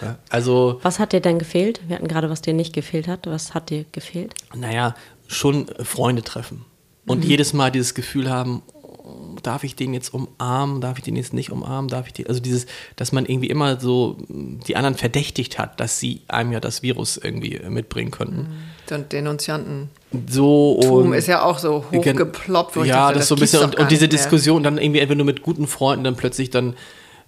Ja, also, Was hat dir denn gefehlt? Wir hatten gerade, was dir nicht gefehlt hat. Was hat dir gefehlt? naja, schon Freunde treffen. Und jedes Mal dieses Gefühl haben, darf ich den jetzt umarmen, darf ich den jetzt nicht umarmen, darf ich den, also dieses, dass man irgendwie immer so die anderen verdächtigt hat, dass sie einem ja das Virus irgendwie mitbringen könnten. So ein Denunzianten. So Tum und ist ja auch so hochgeploppt. wo Ja, dachte, das so ein bisschen und, und diese. Diskussion dann irgendwie, wenn du mit guten Freunden dann plötzlich dann,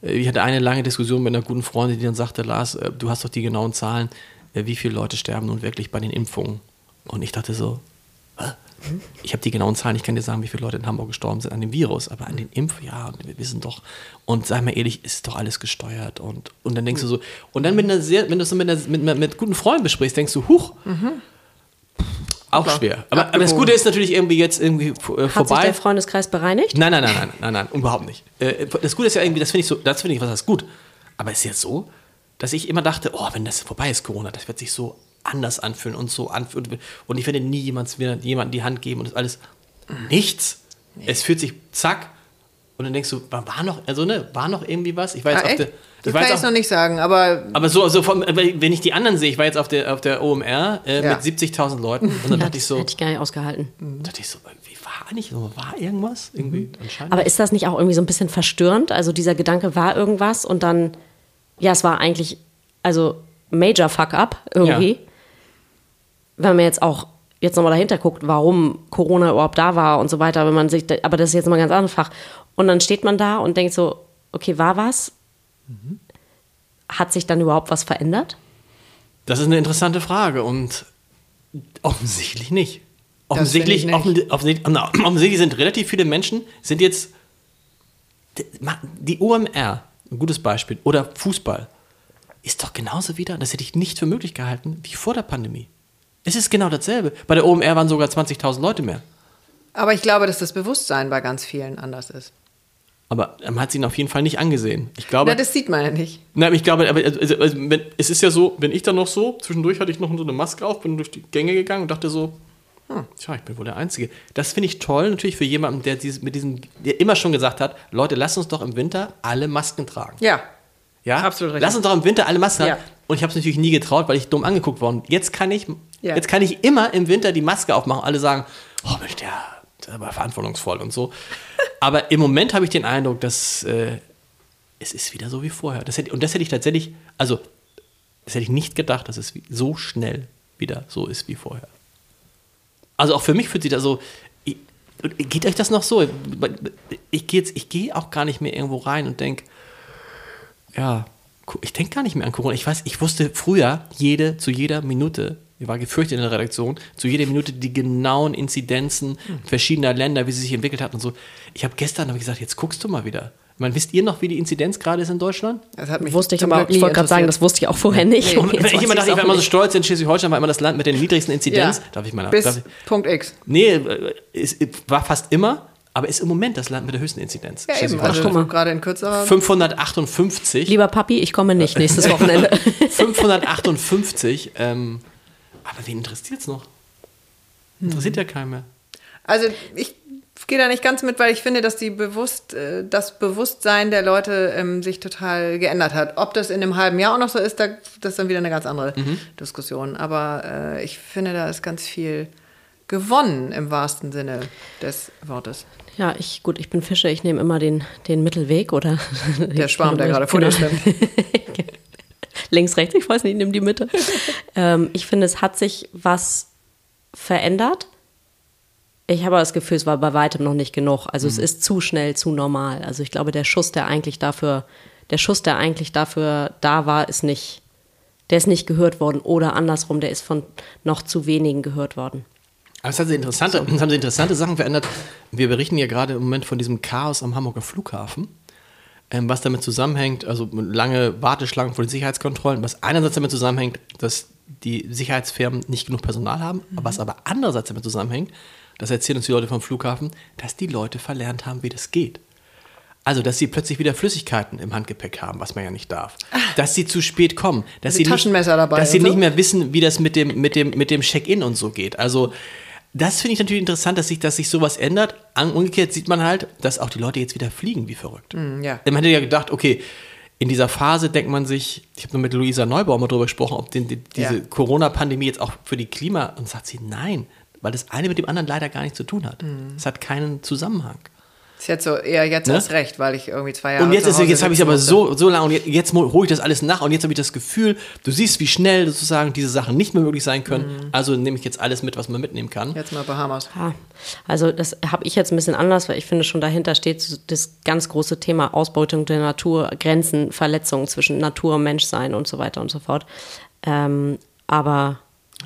äh, ich hatte eine lange Diskussion mit einer guten Freundin, die dann sagte, Lars, äh, du hast doch die genauen Zahlen, äh, wie viele Leute sterben nun wirklich bei den Impfungen? Und ich dachte so, "Hä? ich habe die genauen Zahlen, ich kann dir sagen, wie viele Leute in Hamburg gestorben sind an dem Virus, aber an den Impf, ja, und wir wissen doch, und sei mal ehrlich, ist doch alles gesteuert und, und dann denkst du so, und dann mit einer sehr, wenn du das so mit, einer, mit, mit, mit guten Freunden besprichst, denkst du, huch, auch Klar. schwer. Aber, aber das. Gute ist natürlich irgendwie jetzt irgendwie äh, Hat sich vorbei. der Freundeskreis bereinigt? Nein, nein, nein, nein, nein, nein, überhaupt nicht. Äh, Das Gute ist ja irgendwie, das finde ich so, das finde ich, was heißt gut. Aber es ist jetzt so, dass ich immer dachte, oh, wenn das vorbei ist, Corona, das wird sich so anders anfühlen und so anfühlen. Und ich werde nie jemand, jemandem die Hand geben und das alles. Nichts. Es fühlt sich zack. Und dann denkst du, war, war noch, also ne, war noch irgendwie was? Ich war Ah, jetzt auf echt? der. Das Ich war kann ich jetzt noch nicht sagen, aber aber so, so vom, wenn ich die anderen sehe, ich war jetzt auf der, auf der OMR äh, Ja. mit 70.000 Leuten und dann Ja, dachte ich das so, hätte ich gar nicht ausgehalten. dachte ich so, wie war nicht, war irgendwas? Irgendwie anscheinend. Aber ist das nicht auch irgendwie so ein bisschen verstörend? Also dieser Gedanke war irgendwas und dann, ja, es war eigentlich, also Major Fuck-up irgendwie. Ja. Wenn man jetzt auch jetzt nochmal dahinter guckt, warum Corona überhaupt da war und so weiter, wenn man sich, aber das ist jetzt mal ein ganz anderes Fach. Und dann steht man da und denkt so, okay, war was? Hat sich dann überhaupt was verändert? Das ist eine interessante Frage und offensichtlich nicht. Offensichtlich, nicht. offen- offensichtlich, na, offensichtlich sind relativ viele Menschen, sind jetzt die OMR, ein gutes Beispiel, oder Fußball, ist doch genauso wieder, das hätte ich nicht für möglich gehalten, wie vor der Pandemie. Es ist genau dasselbe. Bei der OMR waren sogar 20.000 Leute mehr. Aber ich glaube, dass das Bewusstsein bei ganz vielen anders ist. Aber man hat sie ihn auf jeden Fall nicht angesehen. Ich glaube, Na, das sieht man ja nicht. Nein, ich glaube, aber, also, also, wenn, es ist ja so, wenn ich dann noch so, zwischendurch hatte ich noch so eine Maske auf, bin durch die Gänge gegangen und dachte so, hm, tja, ich bin wohl der Einzige. Das finde ich toll, natürlich für jemanden, der dieses, mit diesem, der immer schon gesagt hat, Leute, lasst uns doch im Winter alle Masken tragen. Ja. Ja, Absolut richtig. Lass uns doch im Winter alle Masken Ja. tragen. Und ich habe es natürlich nie getraut, weil ich dumm angeguckt worden. Jetzt kann ich, Ja. jetzt kann ich immer im Winter die Maske aufmachen. Alle sagen, oh Mensch, der, war verantwortungsvoll und so. Aber im Moment habe ich den Eindruck, dass äh, es ist wieder so wie vorher. Das hätte, und das hätte ich tatsächlich, also das hätte ich nicht gedacht, dass es so schnell wieder so ist wie vorher. Also auch für mich fühlt sich das so. Geht euch das noch so? Ich gehe ich gehe auch gar nicht mehr irgendwo rein und denke, ja, ich denke gar nicht mehr an Corona. Ich weiß, ich wusste früher jede, zu jeder Minute, ich war gefürchtet in der Redaktion, zu jeder Minute die genauen Inzidenzen verschiedener Länder, wie sie sich entwickelt hat und so. Ich habe gestern hab ich gesagt, jetzt guckst du mal wieder. Ich meine, wisst ihr noch, wie die Inzidenz gerade ist in Deutschland? Das hat mich Wusste ich aber, ich wollte gerade sagen, das wusste ich auch vorher nicht. Nee. [laughs] Und ich immer dachte, ich war immer so stolz, in Schleswig-Holstein war immer das Land mit der niedrigsten Inzidenz. Ja. Darf ich mal Bis darf ich, Punkt X. Nee, äh, ist, war fast immer, aber ist im Moment das Land mit der höchsten Inzidenz. Ja, eben. Also gerade in kürzerer. 558. Lieber Papi, ich komme nicht nächstes Wochenende. [laughs] [laughs] 558. Ähm, aber wen interessiert es noch? Interessiert ja keinen mehr. Also ich gehe da nicht ganz mit, weil ich finde, dass die bewusst, äh, das Bewusstsein der Leute ähm, sich total geändert hat. Ob das in einem halben Jahr auch noch so ist, da, das ist dann wieder eine ganz andere Mhm. Diskussion. Aber äh, ich finde, da ist ganz viel gewonnen im wahrsten Sinne des Wortes. Ja, ich, gut, ich bin Fische, ich nehme immer den, den Mittelweg oder. Der Schwarm, der [laughs] gerade vor dir Genau. schwimmt. [laughs] Links, rechts, ich weiß nicht, nimm die Mitte. [laughs] ähm, ich finde, es hat sich was verändert. Ich habe aber das Gefühl, es war bei weitem noch nicht genug. Also es ist zu schnell, zu normal. Also ich glaube, der Schuss, der eigentlich dafür, der Schuss, der eigentlich dafür da war, ist nicht, der ist nicht gehört worden. Oder andersrum, der ist von noch zu wenigen gehört worden. Aber es hat sich interessante, es haben sich interessante Sachen verändert. Wir berichten ja gerade im Moment von diesem Chaos am Hamburger Flughafen, was damit zusammenhängt, also lange Warteschlangen vor den Sicherheitskontrollen, was einerseits damit zusammenhängt, dass die Sicherheitsfirmen nicht genug Personal haben, was aber andererseits damit zusammenhängt, das erzählen uns die Leute vom Flughafen, dass die Leute verlernt haben, wie das geht. Also, dass sie plötzlich wieder Flüssigkeiten im Handgepäck haben, was man ja nicht darf. Dass sie zu spät kommen. Dass Also sie Taschenmesser nicht, dabei Dass sie so? nicht mehr wissen, wie das mit dem, mit dem, mit dem Check-in und so geht. Also, das finde ich natürlich interessant, dass sich, dass sich sowas ändert. Umgekehrt sieht man halt, dass auch die Leute jetzt wieder fliegen wie verrückt. Mm, ja. Man hätte ja gedacht, okay, in dieser Phase denkt man sich, ich habe nur mit Luisa Neubauer mal drüber gesprochen, ob den, die, diese Ja. Corona-Pandemie jetzt auch für die Klima, und sagt sie, nein, weil das eine mit dem anderen leider gar nichts zu tun hat. Mm. Es hat keinen Zusammenhang. Ist jetzt so eher jetzt Ne? erst recht, weil ich irgendwie zwei Jahre Und jetzt, ist, jetzt habe ich sitzen aber so, so lange und jetzt, jetzt hole ich das alles nach und jetzt habe ich das Gefühl, du siehst, wie schnell sozusagen diese Sachen nicht mehr möglich sein können. Also nehme ich jetzt alles mit, was man mitnehmen kann. Jetzt mal Bahamas. Ja, also das habe ich jetzt ein bisschen anders, weil ich finde schon dahinter steht das ganz große Thema Ausbeutung der Natur, Grenzen, Verletzungen zwischen Natur und Menschsein und so weiter und so fort. Ähm, aber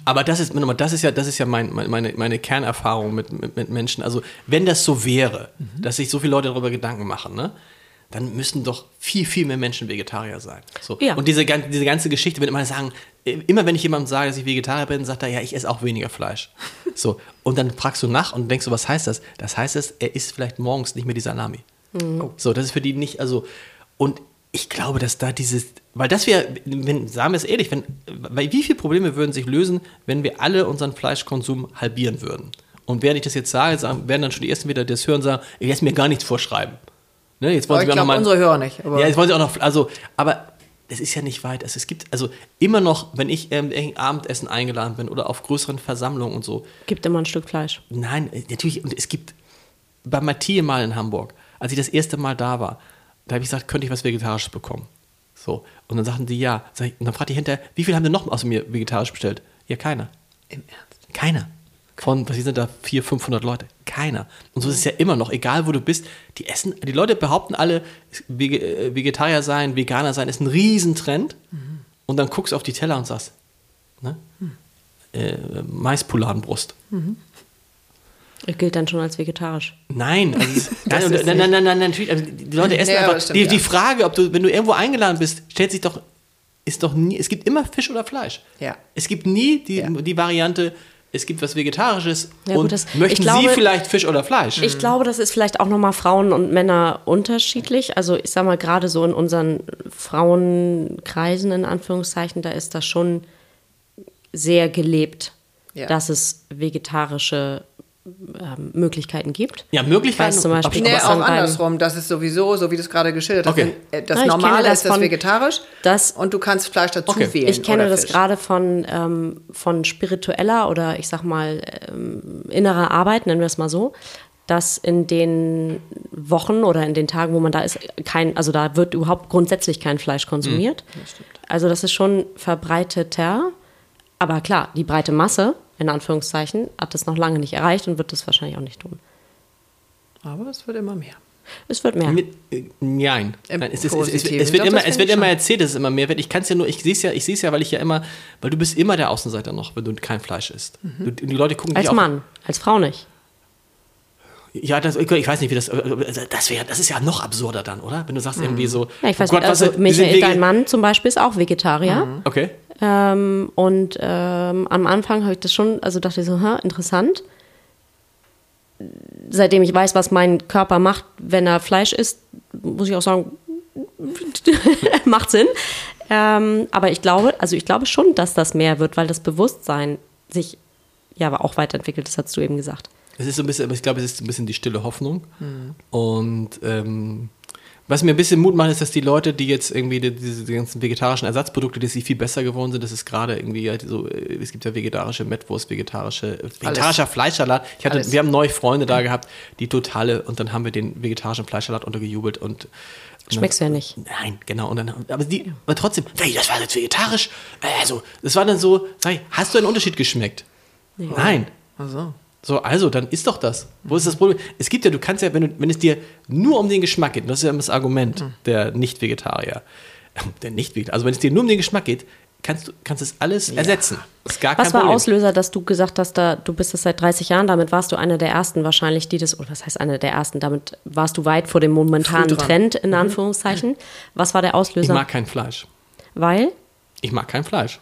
Aber das ist, das ist ja, das ist ja mein, mein- meine, meine Kernerfahrung mit, mit, mit Menschen. Also, wenn das so wäre, dass sich so viele Leute darüber Gedanken machen, ne? Dann müssten doch viel, viel mehr Menschen Vegetarier sein. So. Ja. Und diese, diese ganze Geschichte, wenn immer sagen, äh, immer wenn ich jemandem sage, dass ich Vegetarier bin, sagt er, ja, ich esse auch weniger Fleisch. [laughs] So. Und dann fragst du nach und denkst du, was heißt das? Das heißt es, er isst vielleicht morgens nicht mehr die Salami. So, das ist für die nicht, also, und ich glaube, dass da dieses, weil das wäre, wenn, sagen wir es ehrlich, wenn, weil wie viele Probleme würden sich lösen, wenn wir alle unseren Fleischkonsum halbieren würden? Und während ich das jetzt sage, sagen, werden dann schon die Ersten wieder das hören und sagen, ich lasse mir gar nichts vorschreiben. Ne, jetzt wollen Aber sie ich glaube, unsere Hörer nicht. Aber ja, jetzt wollen sie auch noch, also, aber es ist ja nicht weit. Also, es gibt, also immer noch, wenn ich ähm, irgendein Abendessen eingeladen bin oder auf größeren Versammlungen und so, gibt immer ein Stück Fleisch. Nein, natürlich, und es gibt bei Matthias mal in Hamburg, als ich das erste Mal da war, da habe ich gesagt, könnte ich was Vegetarisches bekommen? So. Und dann sagten die ja. Und dann fragte ich hinterher, wie viel haben denn noch außer mir vegetarisch bestellt? Ja, keiner. im Ernst. Keiner. Von, was sind da, 400, 500 Leute? Keiner. Und so ist es ja immer noch, egal wo du bist. Die essen, die Leute behaupten alle, äh, Vegetarier sein, Veganer sein ist ein Riesentrend. Und dann guckst du auf die Teller und sagst, ne? Äh, Maispoulardenbrust. Gilt dann schon als vegetarisch. Nein, also [laughs] nein, nein, nein, nein, nein, natürlich. Also die Leute essen [laughs] Ja, aber einfach. stimmt, die, ja. die Frage, ob du, wenn du irgendwo eingeladen bist, stellt sich doch, ist doch nie, es gibt immer Fisch oder Fleisch. Ja. Es gibt nie die, Ja. die Variante, es gibt was Vegetarisches Ja, gut, und das- möchten glaube- Sie vielleicht Fisch oder Fleisch? Ich glaube, das ist vielleicht auch nochmal Frauen und Männer unterschiedlich. Also ich sag mal, gerade so in unseren Frauenkreisen, in Anführungszeichen, da ist das schon sehr gelebt, Ja. dass es vegetarische Möglichkeiten gibt. ja, Möglichkeiten. Weiß zum Beispiel- Nee, auch andersrum. Das ist sowieso, so wie du es gerade geschildert hast. Okay. äh, Das Normale das ist das von- vegetarisch das- und du kannst Fleisch dazu Okay. wählen. Ich kenne das gerade von, ähm, von spiritueller oder ich sag mal ähm, innerer Arbeit, nennen wir es mal so, dass in den Wochen oder in den Tagen, wo man da ist, kein, also da wird überhaupt grundsätzlich kein Fleisch konsumiert. also das ist schon verbreiteter. Aber klar, die breite Masse, in Anführungszeichen, hat das noch lange nicht erreicht und wird das wahrscheinlich auch nicht tun. Aber es wird immer mehr. Es wird mehr. Mit, äh, nein. Im nein es, es, es, es wird Doch, immer, es wird immer erzählt, dass es immer mehr wird. Ich kann es ja nur, ich sehe es ja, ich sehe es ja, weil ich ja immer, weil du bist immer der Außenseiter noch, wenn du kein Fleisch isst. Du, die Leute gucken dich als auch Mann, als Frau nicht. Ja, das, ich weiß nicht, wie das. also Das, wär, das ist ja noch absurder dann, oder? Wenn du sagst irgendwie so. Ja, ich weiß oh Gott, nicht, also Michael, dein Mann zum Beispiel ist auch Vegetarier. Okay. Ähm, und ähm, am Anfang habe ich das schon, also dachte ich so, ha, interessant. Seitdem ich weiß, was mein Körper macht, wenn er Fleisch isst, muss ich auch sagen, [laughs] macht Sinn. Ähm, aber ich glaube, also ich glaube schon, dass das mehr wird, weil das Bewusstsein sich ja aber auch weiterentwickelt, das hast du eben gesagt. Es ist so ein bisschen, ich glaube, es ist ein bisschen die stille Hoffnung. Und ähm, was mir ein bisschen Mut macht, ist, dass die Leute, die jetzt irgendwie die, diese die ganzen vegetarischen Ersatzprodukte, dass sie viel besser geworden sind, das ist gerade irgendwie halt so, äh, es gibt ja vegetarische Mettwurst, vegetarische, vegetarischer Fleischsalat. Ich hatte, Alles. wir haben neue Freunde da gehabt, die totale, und dann haben wir den vegetarischen Fleischsalat untergejubelt und Schmeckst du ja nicht. Nein, genau. Und dann, aber, die, aber trotzdem, hey, das war jetzt vegetarisch. Also, das war dann so, sag ich, hast du einen Unterschied geschmeckt? Nein. Also. So, also, dann isst doch das. Wo ist das Problem? Es gibt ja, du kannst ja, wenn, du, wenn es dir nur um den Geschmack geht, und das ist ja immer das Argument der Nicht-Vegetarier, [laughs] der Nicht-Vegetarier, also wenn es dir nur um den Geschmack geht, kannst du kannst es alles ersetzen. Ist gar Was kein war Problem. Auslöser, dass du gesagt hast, da, du bist das seit 30 Jahren, damit warst du einer der ersten wahrscheinlich, die das, oder was heißt einer der ersten, damit warst du weit vor dem momentanen. Trend, in Anführungszeichen. Was war der Ich Auslöser? mag kein Fleisch. Weil? Ich mag kein Fleisch.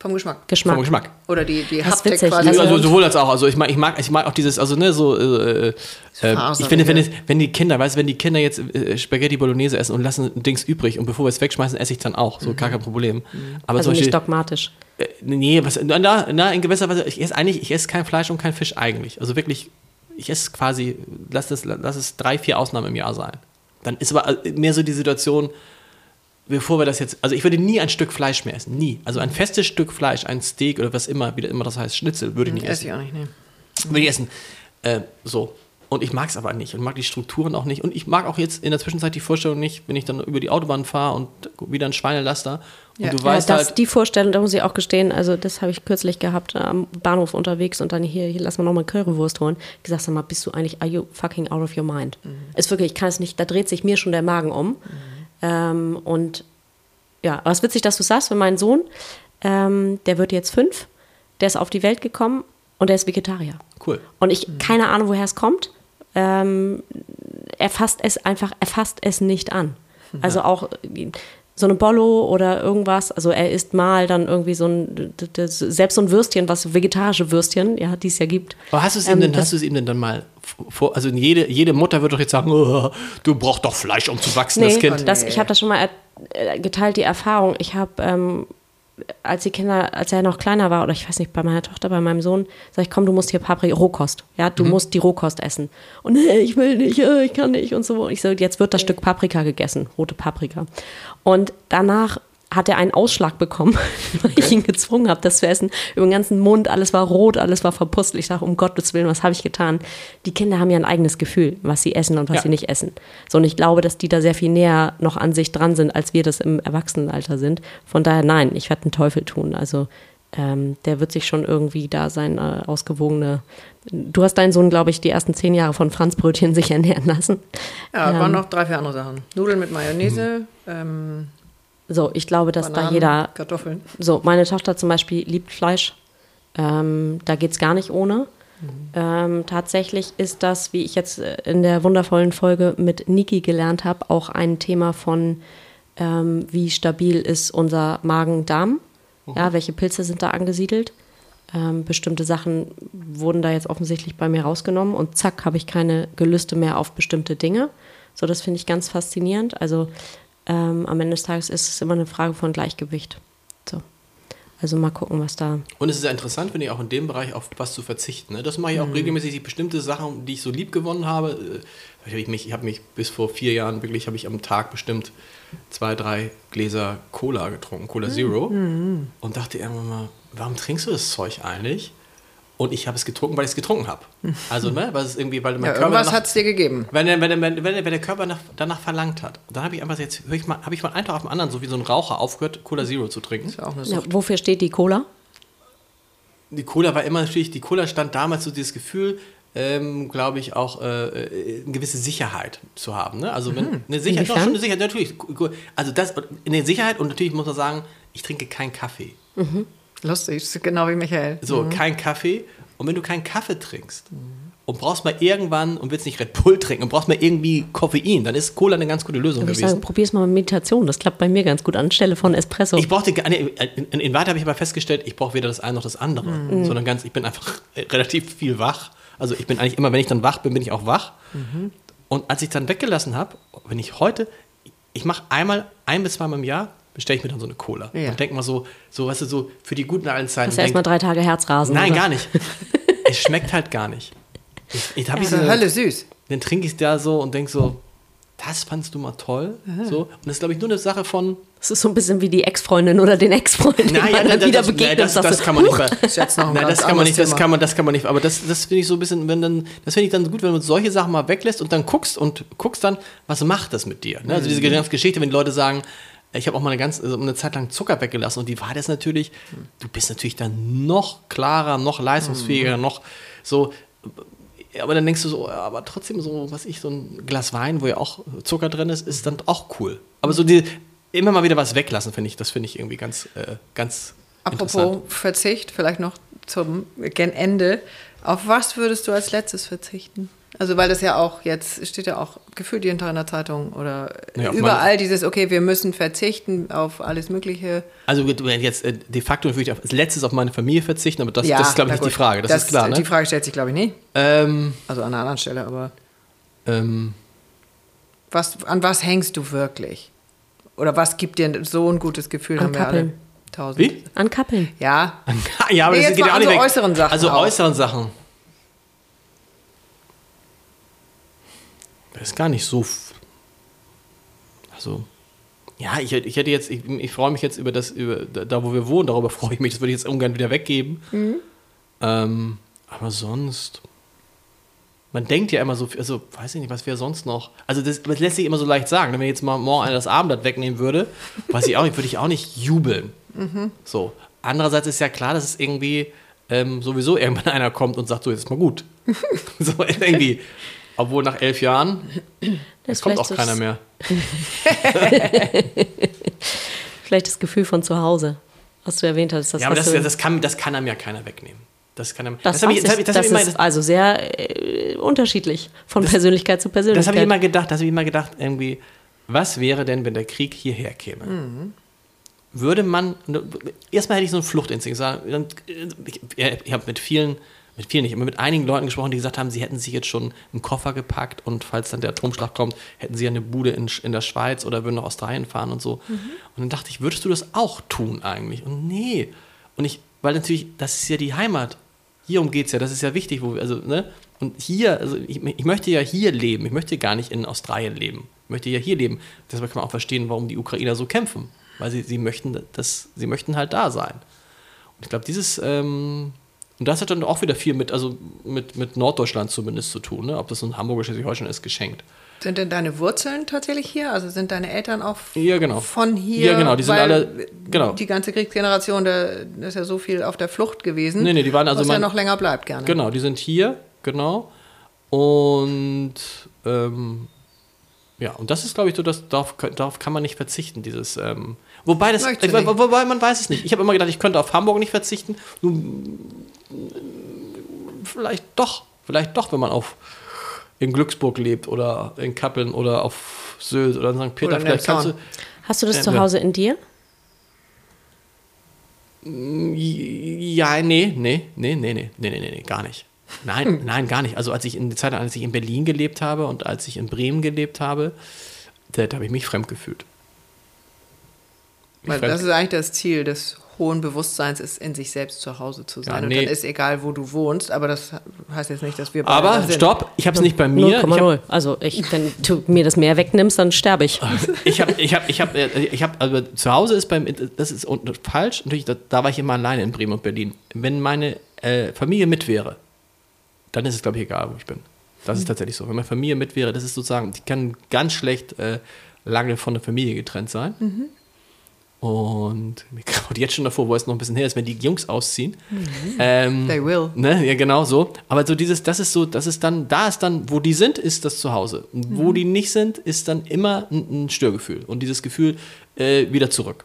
Vom Geschmack. Geschmack. Vom Geschmack. Oder die, die Das Haptik witzig. quasi. Also- Also sowohl als auch. Also ich mag, ich mag, ich mag auch dieses, also ne, so. Äh, äh, Faserige. ich finde, wenn, es, wenn die Kinder, weißt du, wenn die Kinder jetzt äh, Spaghetti Bolognese essen und lassen Dings übrig und bevor wir es wegschmeißen, esse ich dann auch. So gar kein Problem. Aber Also zum nicht Beispiel, dogmatisch. äh, nee, was, na, na, in gewisser Weise, ich esse eigentlich, ich esse kein Fleisch und kein Fisch eigentlich. Also wirklich, ich esse quasi, lass es, lass es drei, vier Ausnahmen im Jahr sein. Dann ist aber äh, mehr so die Situation, bevor wir das jetzt, also ich würde nie ein Stück Fleisch mehr essen, nie. Also ein festes Stück Fleisch, ein Steak oder was immer, wie immer das heißt, Schnitzel, würde ich nicht Esse essen. ich auch nicht, ne. Will ich essen. Äh, so. Und ich mag es aber nicht und mag die Strukturen auch nicht. Und ich mag auch jetzt in der Zwischenzeit die Vorstellung nicht, wenn ich dann über die Autobahn fahre und wieder ein Schweinelaster und Ja. du Ja, weißt das, halt, die Vorstellung, da muss ich auch gestehen, also das habe ich kürzlich gehabt am Bahnhof unterwegs und dann hier, hier lass mal nochmal Currywurst holen. Ich gesagt, sag mal, bist du eigentlich, are you fucking out of your mind? Ist wirklich, ich kann es nicht, da dreht sich mir schon der Magen um. Ähm, und ja, aber es ist witzig, dass du sagst, wenn mein Sohn, ähm, der wird jetzt fünf, der ist auf die Welt gekommen und der ist Vegetarier. cool. Und ich, keine Ahnung, woher es kommt. Ähm, er fasst es einfach, er fasst es nicht an. [laughs] Also auch so eine Bollo oder irgendwas. Also er isst mal dann irgendwie so ein, selbst so ein Würstchen, was vegetarische Würstchen, ja, die es ja gibt. Aber hast du es ihm, Ähm, denn, das- hast du es ihm denn dann mal vor, also jede, jede Mutter wird doch jetzt sagen, oh, du brauchst doch Fleisch, um zu wachsen, das Nee, Kind. das, ich habe das schon mal er, äh, geteilt, die Erfahrung. Ich habe, ähm, als die Kinder, als er noch kleiner war, oder ich weiß nicht, bei meiner Tochter, bei meinem Sohn, sag ich, komm, du musst hier Paprika, Rohkost. Ja, du musst die Rohkost essen. Und nee, ich will nicht, äh, ich kann nicht und so. Und ich so, jetzt wird das Stück Paprika gegessen, rote Paprika. Und danach hat er einen Ausschlag bekommen, [laughs] weil ich ihn gezwungen habe, das zu essen. Über den ganzen Mund, alles war rot, alles war verpustelt. Ich sage, um Gottes Willen, was habe ich getan? Die Kinder haben ja ein eigenes Gefühl, was sie essen und was Ja. sie nicht essen. So, und ich glaube, dass die da sehr viel näher noch an sich dran sind, als wir das im Erwachsenenalter sind. Von daher, nein, ich werde den Teufel tun. Also, ähm, der wird sich schon irgendwie da sein, äh, ausgewogene. Du hast deinen Sohn, glaube ich, die ersten zehn Jahre von Franzbrötchen sich ernähren lassen. Ja, Ähm, waren noch drei, vier andere Sachen. Nudeln mit Mayonnaise, ähm, So, ich glaube, dass Bananen, da jeder Kartoffeln. So, meine Tochter zum Beispiel liebt Fleisch. Ähm, da geht es gar nicht ohne. Ähm, tatsächlich ist das, wie ich jetzt äh, in der wundervollen Folge mit Niki gelernt habe, auch ein Thema von, ähm, wie stabil ist unser Magen-Darm. Ja, welche Pilze sind da angesiedelt? Ähm, bestimmte Sachen wurden da jetzt offensichtlich bei mir rausgenommen und zack, habe ich keine Gelüste mehr auf bestimmte Dinge. So, das finde ich ganz faszinierend. Also ähm, am Ende des Tages ist es immer eine Frage von Gleichgewicht. So. Also mal gucken, was da. Und es ist ja interessant, finde ich, auch in dem Bereich auf was zu verzichten. Ne? Das mache ich auch regelmäßig, die bestimmte Sachen, die ich so lieb gewonnen habe. äh, Ich habe mich, ich habe mich bis vor vier Jahren wirklich, habe ich am Tag bestimmt zwei, drei Gläser Cola getrunken, Cola Zero. Und dachte irgendwann mal, warum trinkst du das Zeug eigentlich? Und ich habe es getrunken, weil ich es getrunken habe. Also, ne, weil es irgendwie, weil mein Ja, Körper irgendwas danach- hat es dir gegeben. wenn, der- wenn, der- wenn, der- wenn der Körper nach, danach verlangt hat. Dann habe ich einfach jetzt, höre ich mal, habe ich mal einen Tag auf den anderen, so wie so ein Raucher, aufgehört, Cola Zero zu trinken. Ist ja auch eine Ja, wofür steht die Cola? Die Cola war immer natürlich, die Cola stand damals so dieses Gefühl, ähm, glaube ich, auch äh, äh, eine gewisse Sicherheit zu haben. Ne? Also wenn, eine Sicherheit, doch, schon eine Sicherheit, natürlich. Also das, eine Sicherheit und natürlich muss man sagen, ich trinke keinen Kaffee. Lustig, genau wie Michael. So, kein Kaffee. Und wenn du keinen Kaffee trinkst und brauchst mal irgendwann und willst nicht Red Bull trinken und brauchst mal irgendwie Koffein, dann ist Cola eine ganz gute Lösung Würde ich gewesen. sagen, probier's mal mit Meditation. Das klappt bei mir ganz gut anstelle von Espresso. Ich brauchte gar nee, in, in, in Wahrheit habe ich aber festgestellt, ich brauche weder das eine noch das andere, Mhm. sondern ganz, ich bin einfach [laughs] relativ viel wach. Also ich bin eigentlich immer, wenn ich dann wach bin, bin ich auch wach. Mhm. Und als ich dann weggelassen habe, wenn ich heute, ich mache einmal, ein bis zweimal im Jahr, bestelle ich mir dann so eine Cola. Ja. Und denke mal so, so, weißt du, so für die guten alten Zeiten. Hast du erstmal drei Tage Herzrasen. Nein, oder? gar nicht. [laughs] es schmeckt halt gar nicht. Ich, ich hab ich Ist ja so, Hölle süß. dann trinke ich es da so und denke so, das fandst du mal toll. So. Und das ist, glaube ich, nur eine Sache von, Das ist so ein bisschen wie die Ex-Freundin oder den Ex-Freund, den Nein, man dann wieder das, begegnet. das, und das, sagst kann man nicht. [laughs] Ein Nein, das kann man nicht. Das kann man, das kann man nicht. Aber das, das finde ich so ein bisschen, wenn dann, das finde ich dann gut, wenn man solche Sachen mal weglässt und dann guckst und guckst dann, was macht das mit dir? Ne? Also diese ganze Geschichte, wenn die Leute sagen, ich habe auch mal eine ganz also eine Zeit lang Zucker weggelassen und die war das natürlich, du bist natürlich dann noch klarer, noch leistungsfähiger, noch so. Aber dann denkst du so, aber trotzdem so, was ich, so ein Glas Wein, wo ja auch Zucker drin ist, ist dann auch cool. Aber so die, immer mal wieder was weglassen, finde ich, das finde ich irgendwie ganz, äh, ganz Apropos. Verzicht, vielleicht noch zum Ende. Auf was würdest du als letztes verzichten? Also weil das ja auch jetzt steht ja auch gefühlt jeden Tag in der Zeitung oder ja, überall dieses, okay, wir müssen verzichten auf alles Mögliche. Also jetzt äh, de facto würde ich als letztes auf meine Familie verzichten, aber das, ja, das ist glaube ich nicht die Frage. Das, das, ist klar. Ne? Die Frage stellt sich glaube ich nicht. Ähm, also an einer anderen Stelle, aber. Ähm, was, an was hängst du wirklich? Oder was gibt dir so ein gutes Gefühl? An Kappeln. wir alle. Tausend. Wie? An Kappeln. Ja. [laughs] ja, aber nee, das geht ja auch nicht so äußeren Sachen. Also auch. äußeren Sachen. Ist gar nicht so. Also. Ja, ich, ich hätte jetzt, ich, ich freue mich jetzt über das, über da wo wir wohnen, darüber [laughs] freue ich mich, das würde ich jetzt ungern wieder weggeben. Mhm. Ähm, aber sonst. Man denkt ja immer so, also weiß ich nicht, was wäre sonst noch. Also das, das, lässt sich immer so leicht sagen. Wenn mir jetzt mal morgen einer das Abendblatt wegnehmen würde, [laughs] weiß ich auch nicht, würde ich auch nicht jubeln. Mhm. So. Andererseits ist ja klar, dass es irgendwie ähm, sowieso irgendwann [laughs] einer kommt und sagt, so, jetzt ist mal gut. so irgendwie. Obwohl nach elf Jahren das kommt auch keiner mehr. [laughs] vielleicht das Gefühl von zu Hause, was du erwähnt hast. ja, aber das, das, kann, das kann einem ja keiner wegnehmen. Das, kann einem, das, das, ich, das, das, das ist also sehr äh, unterschiedlich von Persönlichkeit zu Persönlichkeit. Das habe ich immer gedacht, das habe ich immer gedacht, irgendwie, was wäre denn, wenn der Krieg hierher käme? Mhm würde man, erstmal hätte ich so einen Fluchtinstinkt. Ich, ich habe mit vielen mit vielen nicht, immer mit einigen Leuten gesprochen, die gesagt haben, sie hätten sich jetzt schon einen Koffer gepackt und falls dann der Atomschlag kommt, hätten sie eine Bude in, in der Schweiz oder würden nach Australien fahren und so. Mhm. Und dann dachte ich, würdest du das auch tun eigentlich? Und nee. Und ich, weil natürlich, das ist ja die Heimat. Hierum geht es ja, das ist ja wichtig, wo wir, also, ne? Und hier, also ich, ich, möchte ja hier leben, ich möchte gar nicht in Australien leben. Ich möchte ja hier leben. Deshalb kann man auch verstehen, warum die Ukrainer so kämpfen. Weil sie, sie möchten das, sie möchten halt da sein. Und ich glaube, dieses, ähm, und das hat dann auch wieder viel mit, also mit, mit Norddeutschland zumindest zu tun, ne? ob das in Hamburg oder Schleswig-Holstein ist, geschenkt. Sind denn deine Wurzeln tatsächlich hier? Also sind deine Eltern auch ja, genau. von hier? Ja, genau, die sind alle, genau. Die ganze Kriegsgeneration, da ist ja so viel auf der Flucht gewesen. Nee, nee, die waren also. Was mein, ja noch länger bleibt, gerne. Genau, die sind hier, genau. Und, ähm, ja, und das ist, glaube ich, so, dass darauf, darauf kann man nicht verzichten, dieses, ähm, wobei das, äh, wobei man weiß es nicht. Ich habe immer gedacht, ich könnte auf Hamburg nicht verzichten. Vielleicht doch, vielleicht doch, wenn man auf in Glücksburg lebt oder in Kappeln oder auf Sylt oder in St. Peter. Oder vielleicht kannst du, Hast du das äh, zu Hause in dir? Ja, nee, nee, nee, nee, nee, nee, nee, nee, gar nicht. Nein, hm. nein, gar nicht. Also als ich in der Zeit, als ich in Berlin gelebt habe und als ich in Bremen gelebt habe, da, da habe ich mich fremd gefühlt. Weil das ist eigentlich das Ziel des hohen Bewusstseins ist, in sich selbst zu Hause zu sein. Ja, nee. Und dann ist egal, wo du wohnst, aber das heißt jetzt nicht, dass wir beide Aber stopp, ich habe es nicht bei mir. 0,0. Also ich, wenn du mir das mehr wegnimmst, dann sterbe ich. [laughs] ich habe, ich habe, ich habe, ich habe, also zu Hause ist beim, das ist falsch. Natürlich, da, da, war ich immer alleine in Bremen und Berlin. Wenn meine äh, Familie mit wäre, dann ist es glaube ich egal, wo ich bin. Das mhm. ist tatsächlich so. Wenn meine Familie mit wäre, das ist sozusagen, die kann ganz schlecht äh, lange von der Familie getrennt sein. Mhm. Und mir [laughs] graut jetzt schon davor, wo es noch ein bisschen her ist, wenn die Jungs ausziehen. Mhm. Ähm, They will. Ne? Ja, genau so. Aber so dieses, das ist so, das ist dann, da ist dann, wo die sind, ist das Zuhause. Und wo mhm. die nicht sind, ist dann immer ein, ein Störgefühl. Und dieses Gefühl äh, wieder zurück.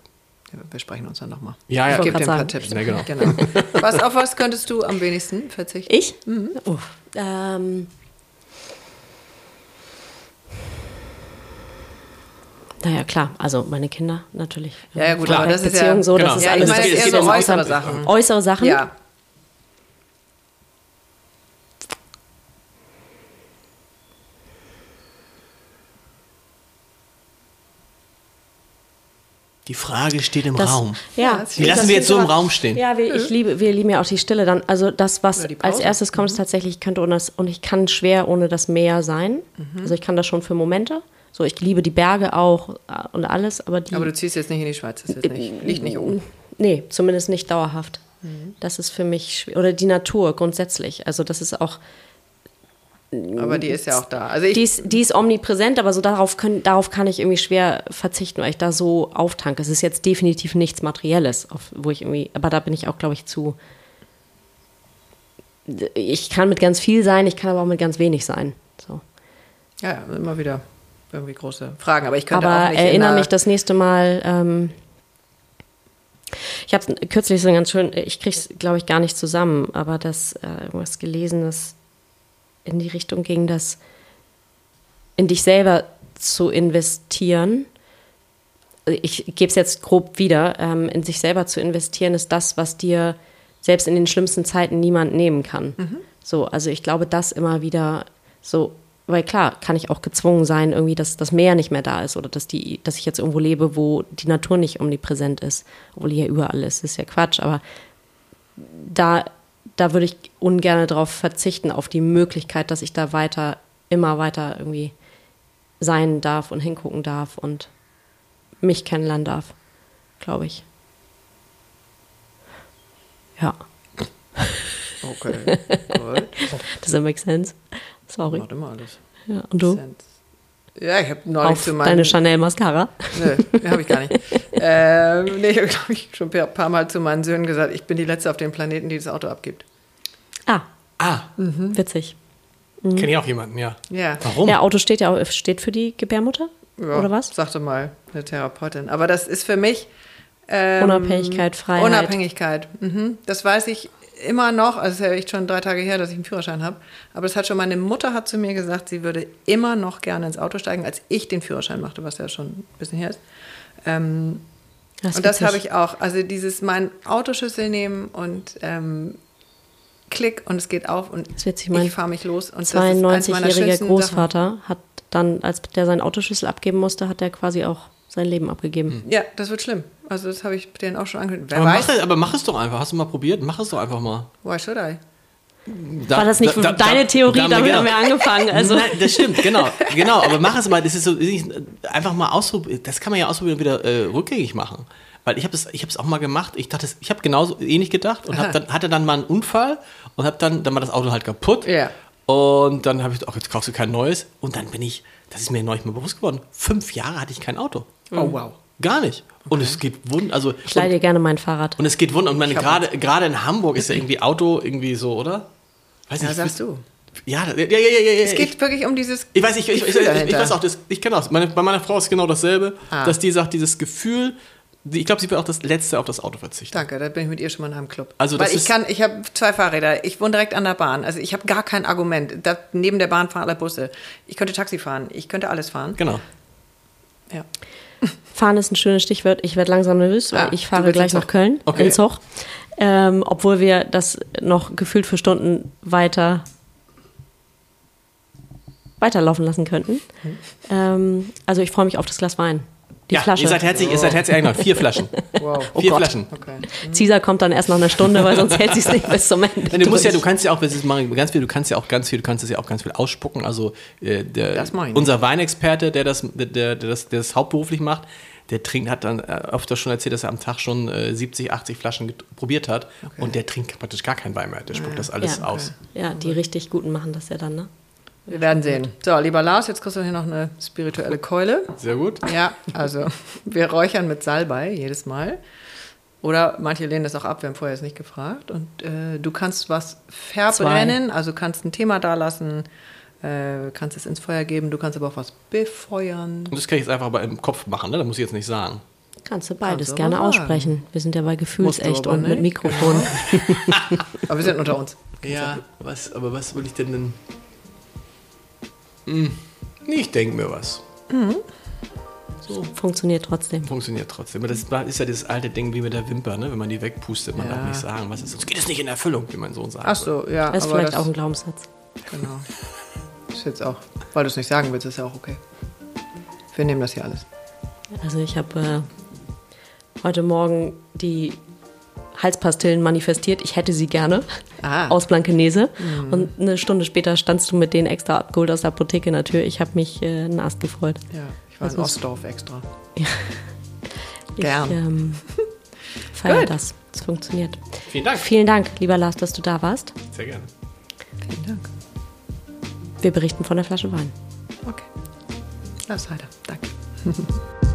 Ja, wir sprechen uns dann nochmal. Ja, ja. Ich gebe dir ein paar Tipps. Ja, genau. genau. [laughs] Was, auf was könntest du am wenigsten verzichten? Ich? Mhm. Oh. Ähm Naja, klar, also meine Kinder natürlich. Ja, ja gut, klar. aber das Beziehung ist ja, so, genau. das ist ja, alles. Ich meine, es geht um äußere Sachen. Äußere Sachen? Ja. Die Frage steht im das, Raum. Ja, die lassen wir jetzt so im Raum stehen. Ja, wir, ich liebe, wir lieben ja auch die Stille dann. Also das, was als erstes kommt, ist tatsächlich, ich könnte ohne das, und ich kann schwer ohne das Meer sein. Mhm. Also ich kann das schon für Momente. So, ich liebe die Berge auch äh, und alles, aber die. Aber du ziehst jetzt nicht in die Schweiz, das ist nicht, liegt nicht oben. Nee, zumindest nicht dauerhaft. Mhm. Das ist für mich schwer. Oder die Natur grundsätzlich. Also, das ist auch. Aber die ist ja auch da. Also die, ist, die ist omnipräsent, aber so darauf, können, darauf kann ich irgendwie schwer verzichten, weil ich da so auftanke. Es ist jetzt definitiv nichts Materielles, auf, wo ich irgendwie, aber da bin ich auch, glaube ich, zu. Ich kann mit ganz viel sein, ich kann aber auch mit ganz wenig sein. So. Ja, immer wieder irgendwie große Fragen. Aber ich könnte aber auch nicht erinnere mich das nächste Mal. Ähm, ich habe kürzlich so ganz schön, ich kriege es, glaube ich, gar nicht zusammen, aber das äh, irgendwas gelesen, dass in die Richtung ging, dass in dich selber zu investieren, ich gebe es jetzt grob wieder, ähm, in sich selber zu investieren, ist das, was dir selbst in den schlimmsten Zeiten niemand nehmen kann. Mhm. So, also ich glaube, das immer wieder so, weil klar, kann ich auch gezwungen sein, irgendwie, dass das Meer nicht mehr da ist oder dass, die, dass ich jetzt irgendwo lebe, wo die Natur nicht omnipräsent ist, obwohl die ja überall ist, das ist ja Quatsch, aber da, da würde ich ungern darauf verzichten, auf die Möglichkeit, dass ich da weiter, immer weiter irgendwie sein darf und hingucken darf und mich kennenlernen darf, glaube ich. Ja. Okay, cool. [laughs] Does that make sense? Sorry. Macht immer alles. Ja, und du? Ja, ich habe neulich Auf zu meinem... deine Chanel Mascara? Nö, habe ich gar nicht. [laughs] ähm, nee, ich habe, glaube ich, schon ein paar Mal zu meinen Söhnen gesagt, ich bin die Letzte auf dem Planeten, die das Auto abgibt. Ah. Ah. Mhm. Witzig. Mhm. Kenne ich auch jemanden, ja. Ja. Warum? Der Auto steht ja steht für die Gebärmutter? Ja, oder was? Sagte mal eine Therapeutin. Aber das ist für mich. Ähm, Unabhängigkeit, Freiheit. Unabhängigkeit. Mhm. Das weiß ich immer noch. Also es ist ja echt schon drei Tage her, dass ich einen Führerschein habe. Aber das hat schon meine Mutter hat zu mir gesagt, sie würde immer noch gerne ins Auto steigen, als ich den Führerschein machte, was ja schon ein bisschen her ist. Ähm, das und das habe ich auch. Also dieses mein Autoschlüssel nehmen und ähm, Klick und es geht auf und ich fahre mich los. Und 92-jähriger Großvater Sachen. hat dann, als der seinen Autoschlüssel abgeben musste, hat er quasi auch sein Leben abgegeben. Ja, das wird schlimm. Also das habe ich denen auch schon angekündigt. Aber, mach, aber mach es doch einfach. Hast du mal probiert? Mach es doch einfach mal. Why should I? Da, War das nicht da, da, deine Theorie? Da, damit genau. haben wir angefangen. Also. Nein, das stimmt, genau, genau. Aber mach es mal. Das ist so einfach mal ausprobieren. Das kann man ja ausprobieren und wieder äh, rückgängig machen. Weil ich habe es ich auch mal gemacht. Ich dachte, ich habe genauso ähnlich gedacht und hab dann, hatte dann mal einen Unfall und habe dann, dann war das Auto halt kaputt. Ja. Und dann habe ich, ach, jetzt kaufst du kein neues. Und dann bin ich, das ist mir neulich mal bewusst geworden, fünf Jahre hatte ich kein Auto. Oh, wow. Gar nicht. Und es geht wund, also ich leih dir gerne mein Fahrrad. Und es geht wund. Und meine gerade gerade in Hamburg ist ja irgendwie Auto irgendwie so, oder? Weiß nicht, ja, sagst du. Ja, ja, ja, ja, ja, Es geht wirklich um dieses. Ich weiß, ich, ich, ich, ich, weiß auch, das, ich kenne das. Meine, bei meiner Frau ist genau dasselbe, ah. dass die sagt, dieses Gefühl, ich glaube, sie wird auch das letzte auf das Auto verzichten. Danke, da bin ich mit ihr schon mal in einem Club. Also Weil ich kann, ich habe zwei Fahrräder. Ich wohne direkt an der Bahn. Also ich habe gar kein Argument. Da, neben der Bahn fahren alle Busse. Ich könnte Taxi fahren. Ich könnte alles fahren. Genau. Ja. [laughs] Fahren ist ein schönes Stichwort. Ich werde langsam nervös, weil ah, ich fahre gleich nach Köln okay. ins Hoch. Ähm, obwohl wir das noch gefühlt für Stunden weiter weiterlaufen lassen könnten. Mhm. Ähm, also ich freue mich auf das Glas Wein. Die ja, Flasche. Ihr seid herzlich, ihr seid herzlich eingeladen. Vier Flaschen. Wow. Oh Vier Gott. Flaschen. Okay. Mhm. Caesar kommt dann erst noch eine Stunde, weil sonst hält sich nicht bis zum Ende. Nein, du musst ja, du kannst ja auch, ganz viel, du kannst ja auch ganz viel, du kannst es ja auch ganz viel ausspucken. Also äh, der, unser Weinexperte, der das, der, der, das, der das hauptberuflich macht, der trinkt, hat dann äh, öfter schon erzählt, dass er am Tag schon äh, 70, 80 Flaschen probiert hat okay. und der trinkt praktisch gar keinen Wein mehr. Der spuckt ja. das alles ja, aus. Ja, die richtig guten machen das ja dann, ne? Wir werden sehen. So, lieber Lars, jetzt kriegst du hier noch eine spirituelle Keule. Sehr gut. Ja, also wir räuchern mit Salbei jedes Mal. Oder manche lehnen das auch ab, wir haben vorher jetzt nicht gefragt. Und äh, du kannst was verbrennen, Zwei. also kannst ein Thema da lassen, äh, kannst es ins Feuer geben, du kannst aber auch was befeuern. Und das kann ich jetzt einfach aber im Kopf machen, ne? Da muss ich jetzt nicht sagen. Kannst du beides kannst gerne aussprechen. Wir sind ja bei Gefühlsecht und nicht. mit Mikrofon. [laughs] aber wir sind unter uns. Ja, was, aber was will ich denn denn? Hm, ich denke mir was. Mhm. So. Funktioniert trotzdem. Funktioniert trotzdem. Aber das ist ja das alte Ding wie mit der Wimper, ne? wenn man die wegpustet, man ja. darf nicht sagen, was ist. Sonst geht es nicht in Erfüllung, wie mein Sohn sagt. Ach so, ja. Das ist vielleicht das, auch ein Glaubenssatz. Genau. Ist jetzt auch, weil du es nicht sagen willst, ist ja auch okay. Wir nehmen das hier alles. Also ich habe äh, heute Morgen die Halspastillen manifestiert, ich hätte sie gerne ah. aus Blankenese. Mhm. Und eine Stunde später standst du mit denen extra abgeholt aus der Apotheke in der Tür. Ich habe mich äh, nass gefreut. Ja, ich war also in Ostdorf extra. [laughs] Ja. Gern. Ich ähm, [laughs] feiere das. Es funktioniert. Vielen Dank. Vielen Dank, lieber Lars, dass du da warst. Sehr gerne. Vielen Dank. Wir berichten von der Flasche Wein. Okay. Lass weiter. Danke. [laughs]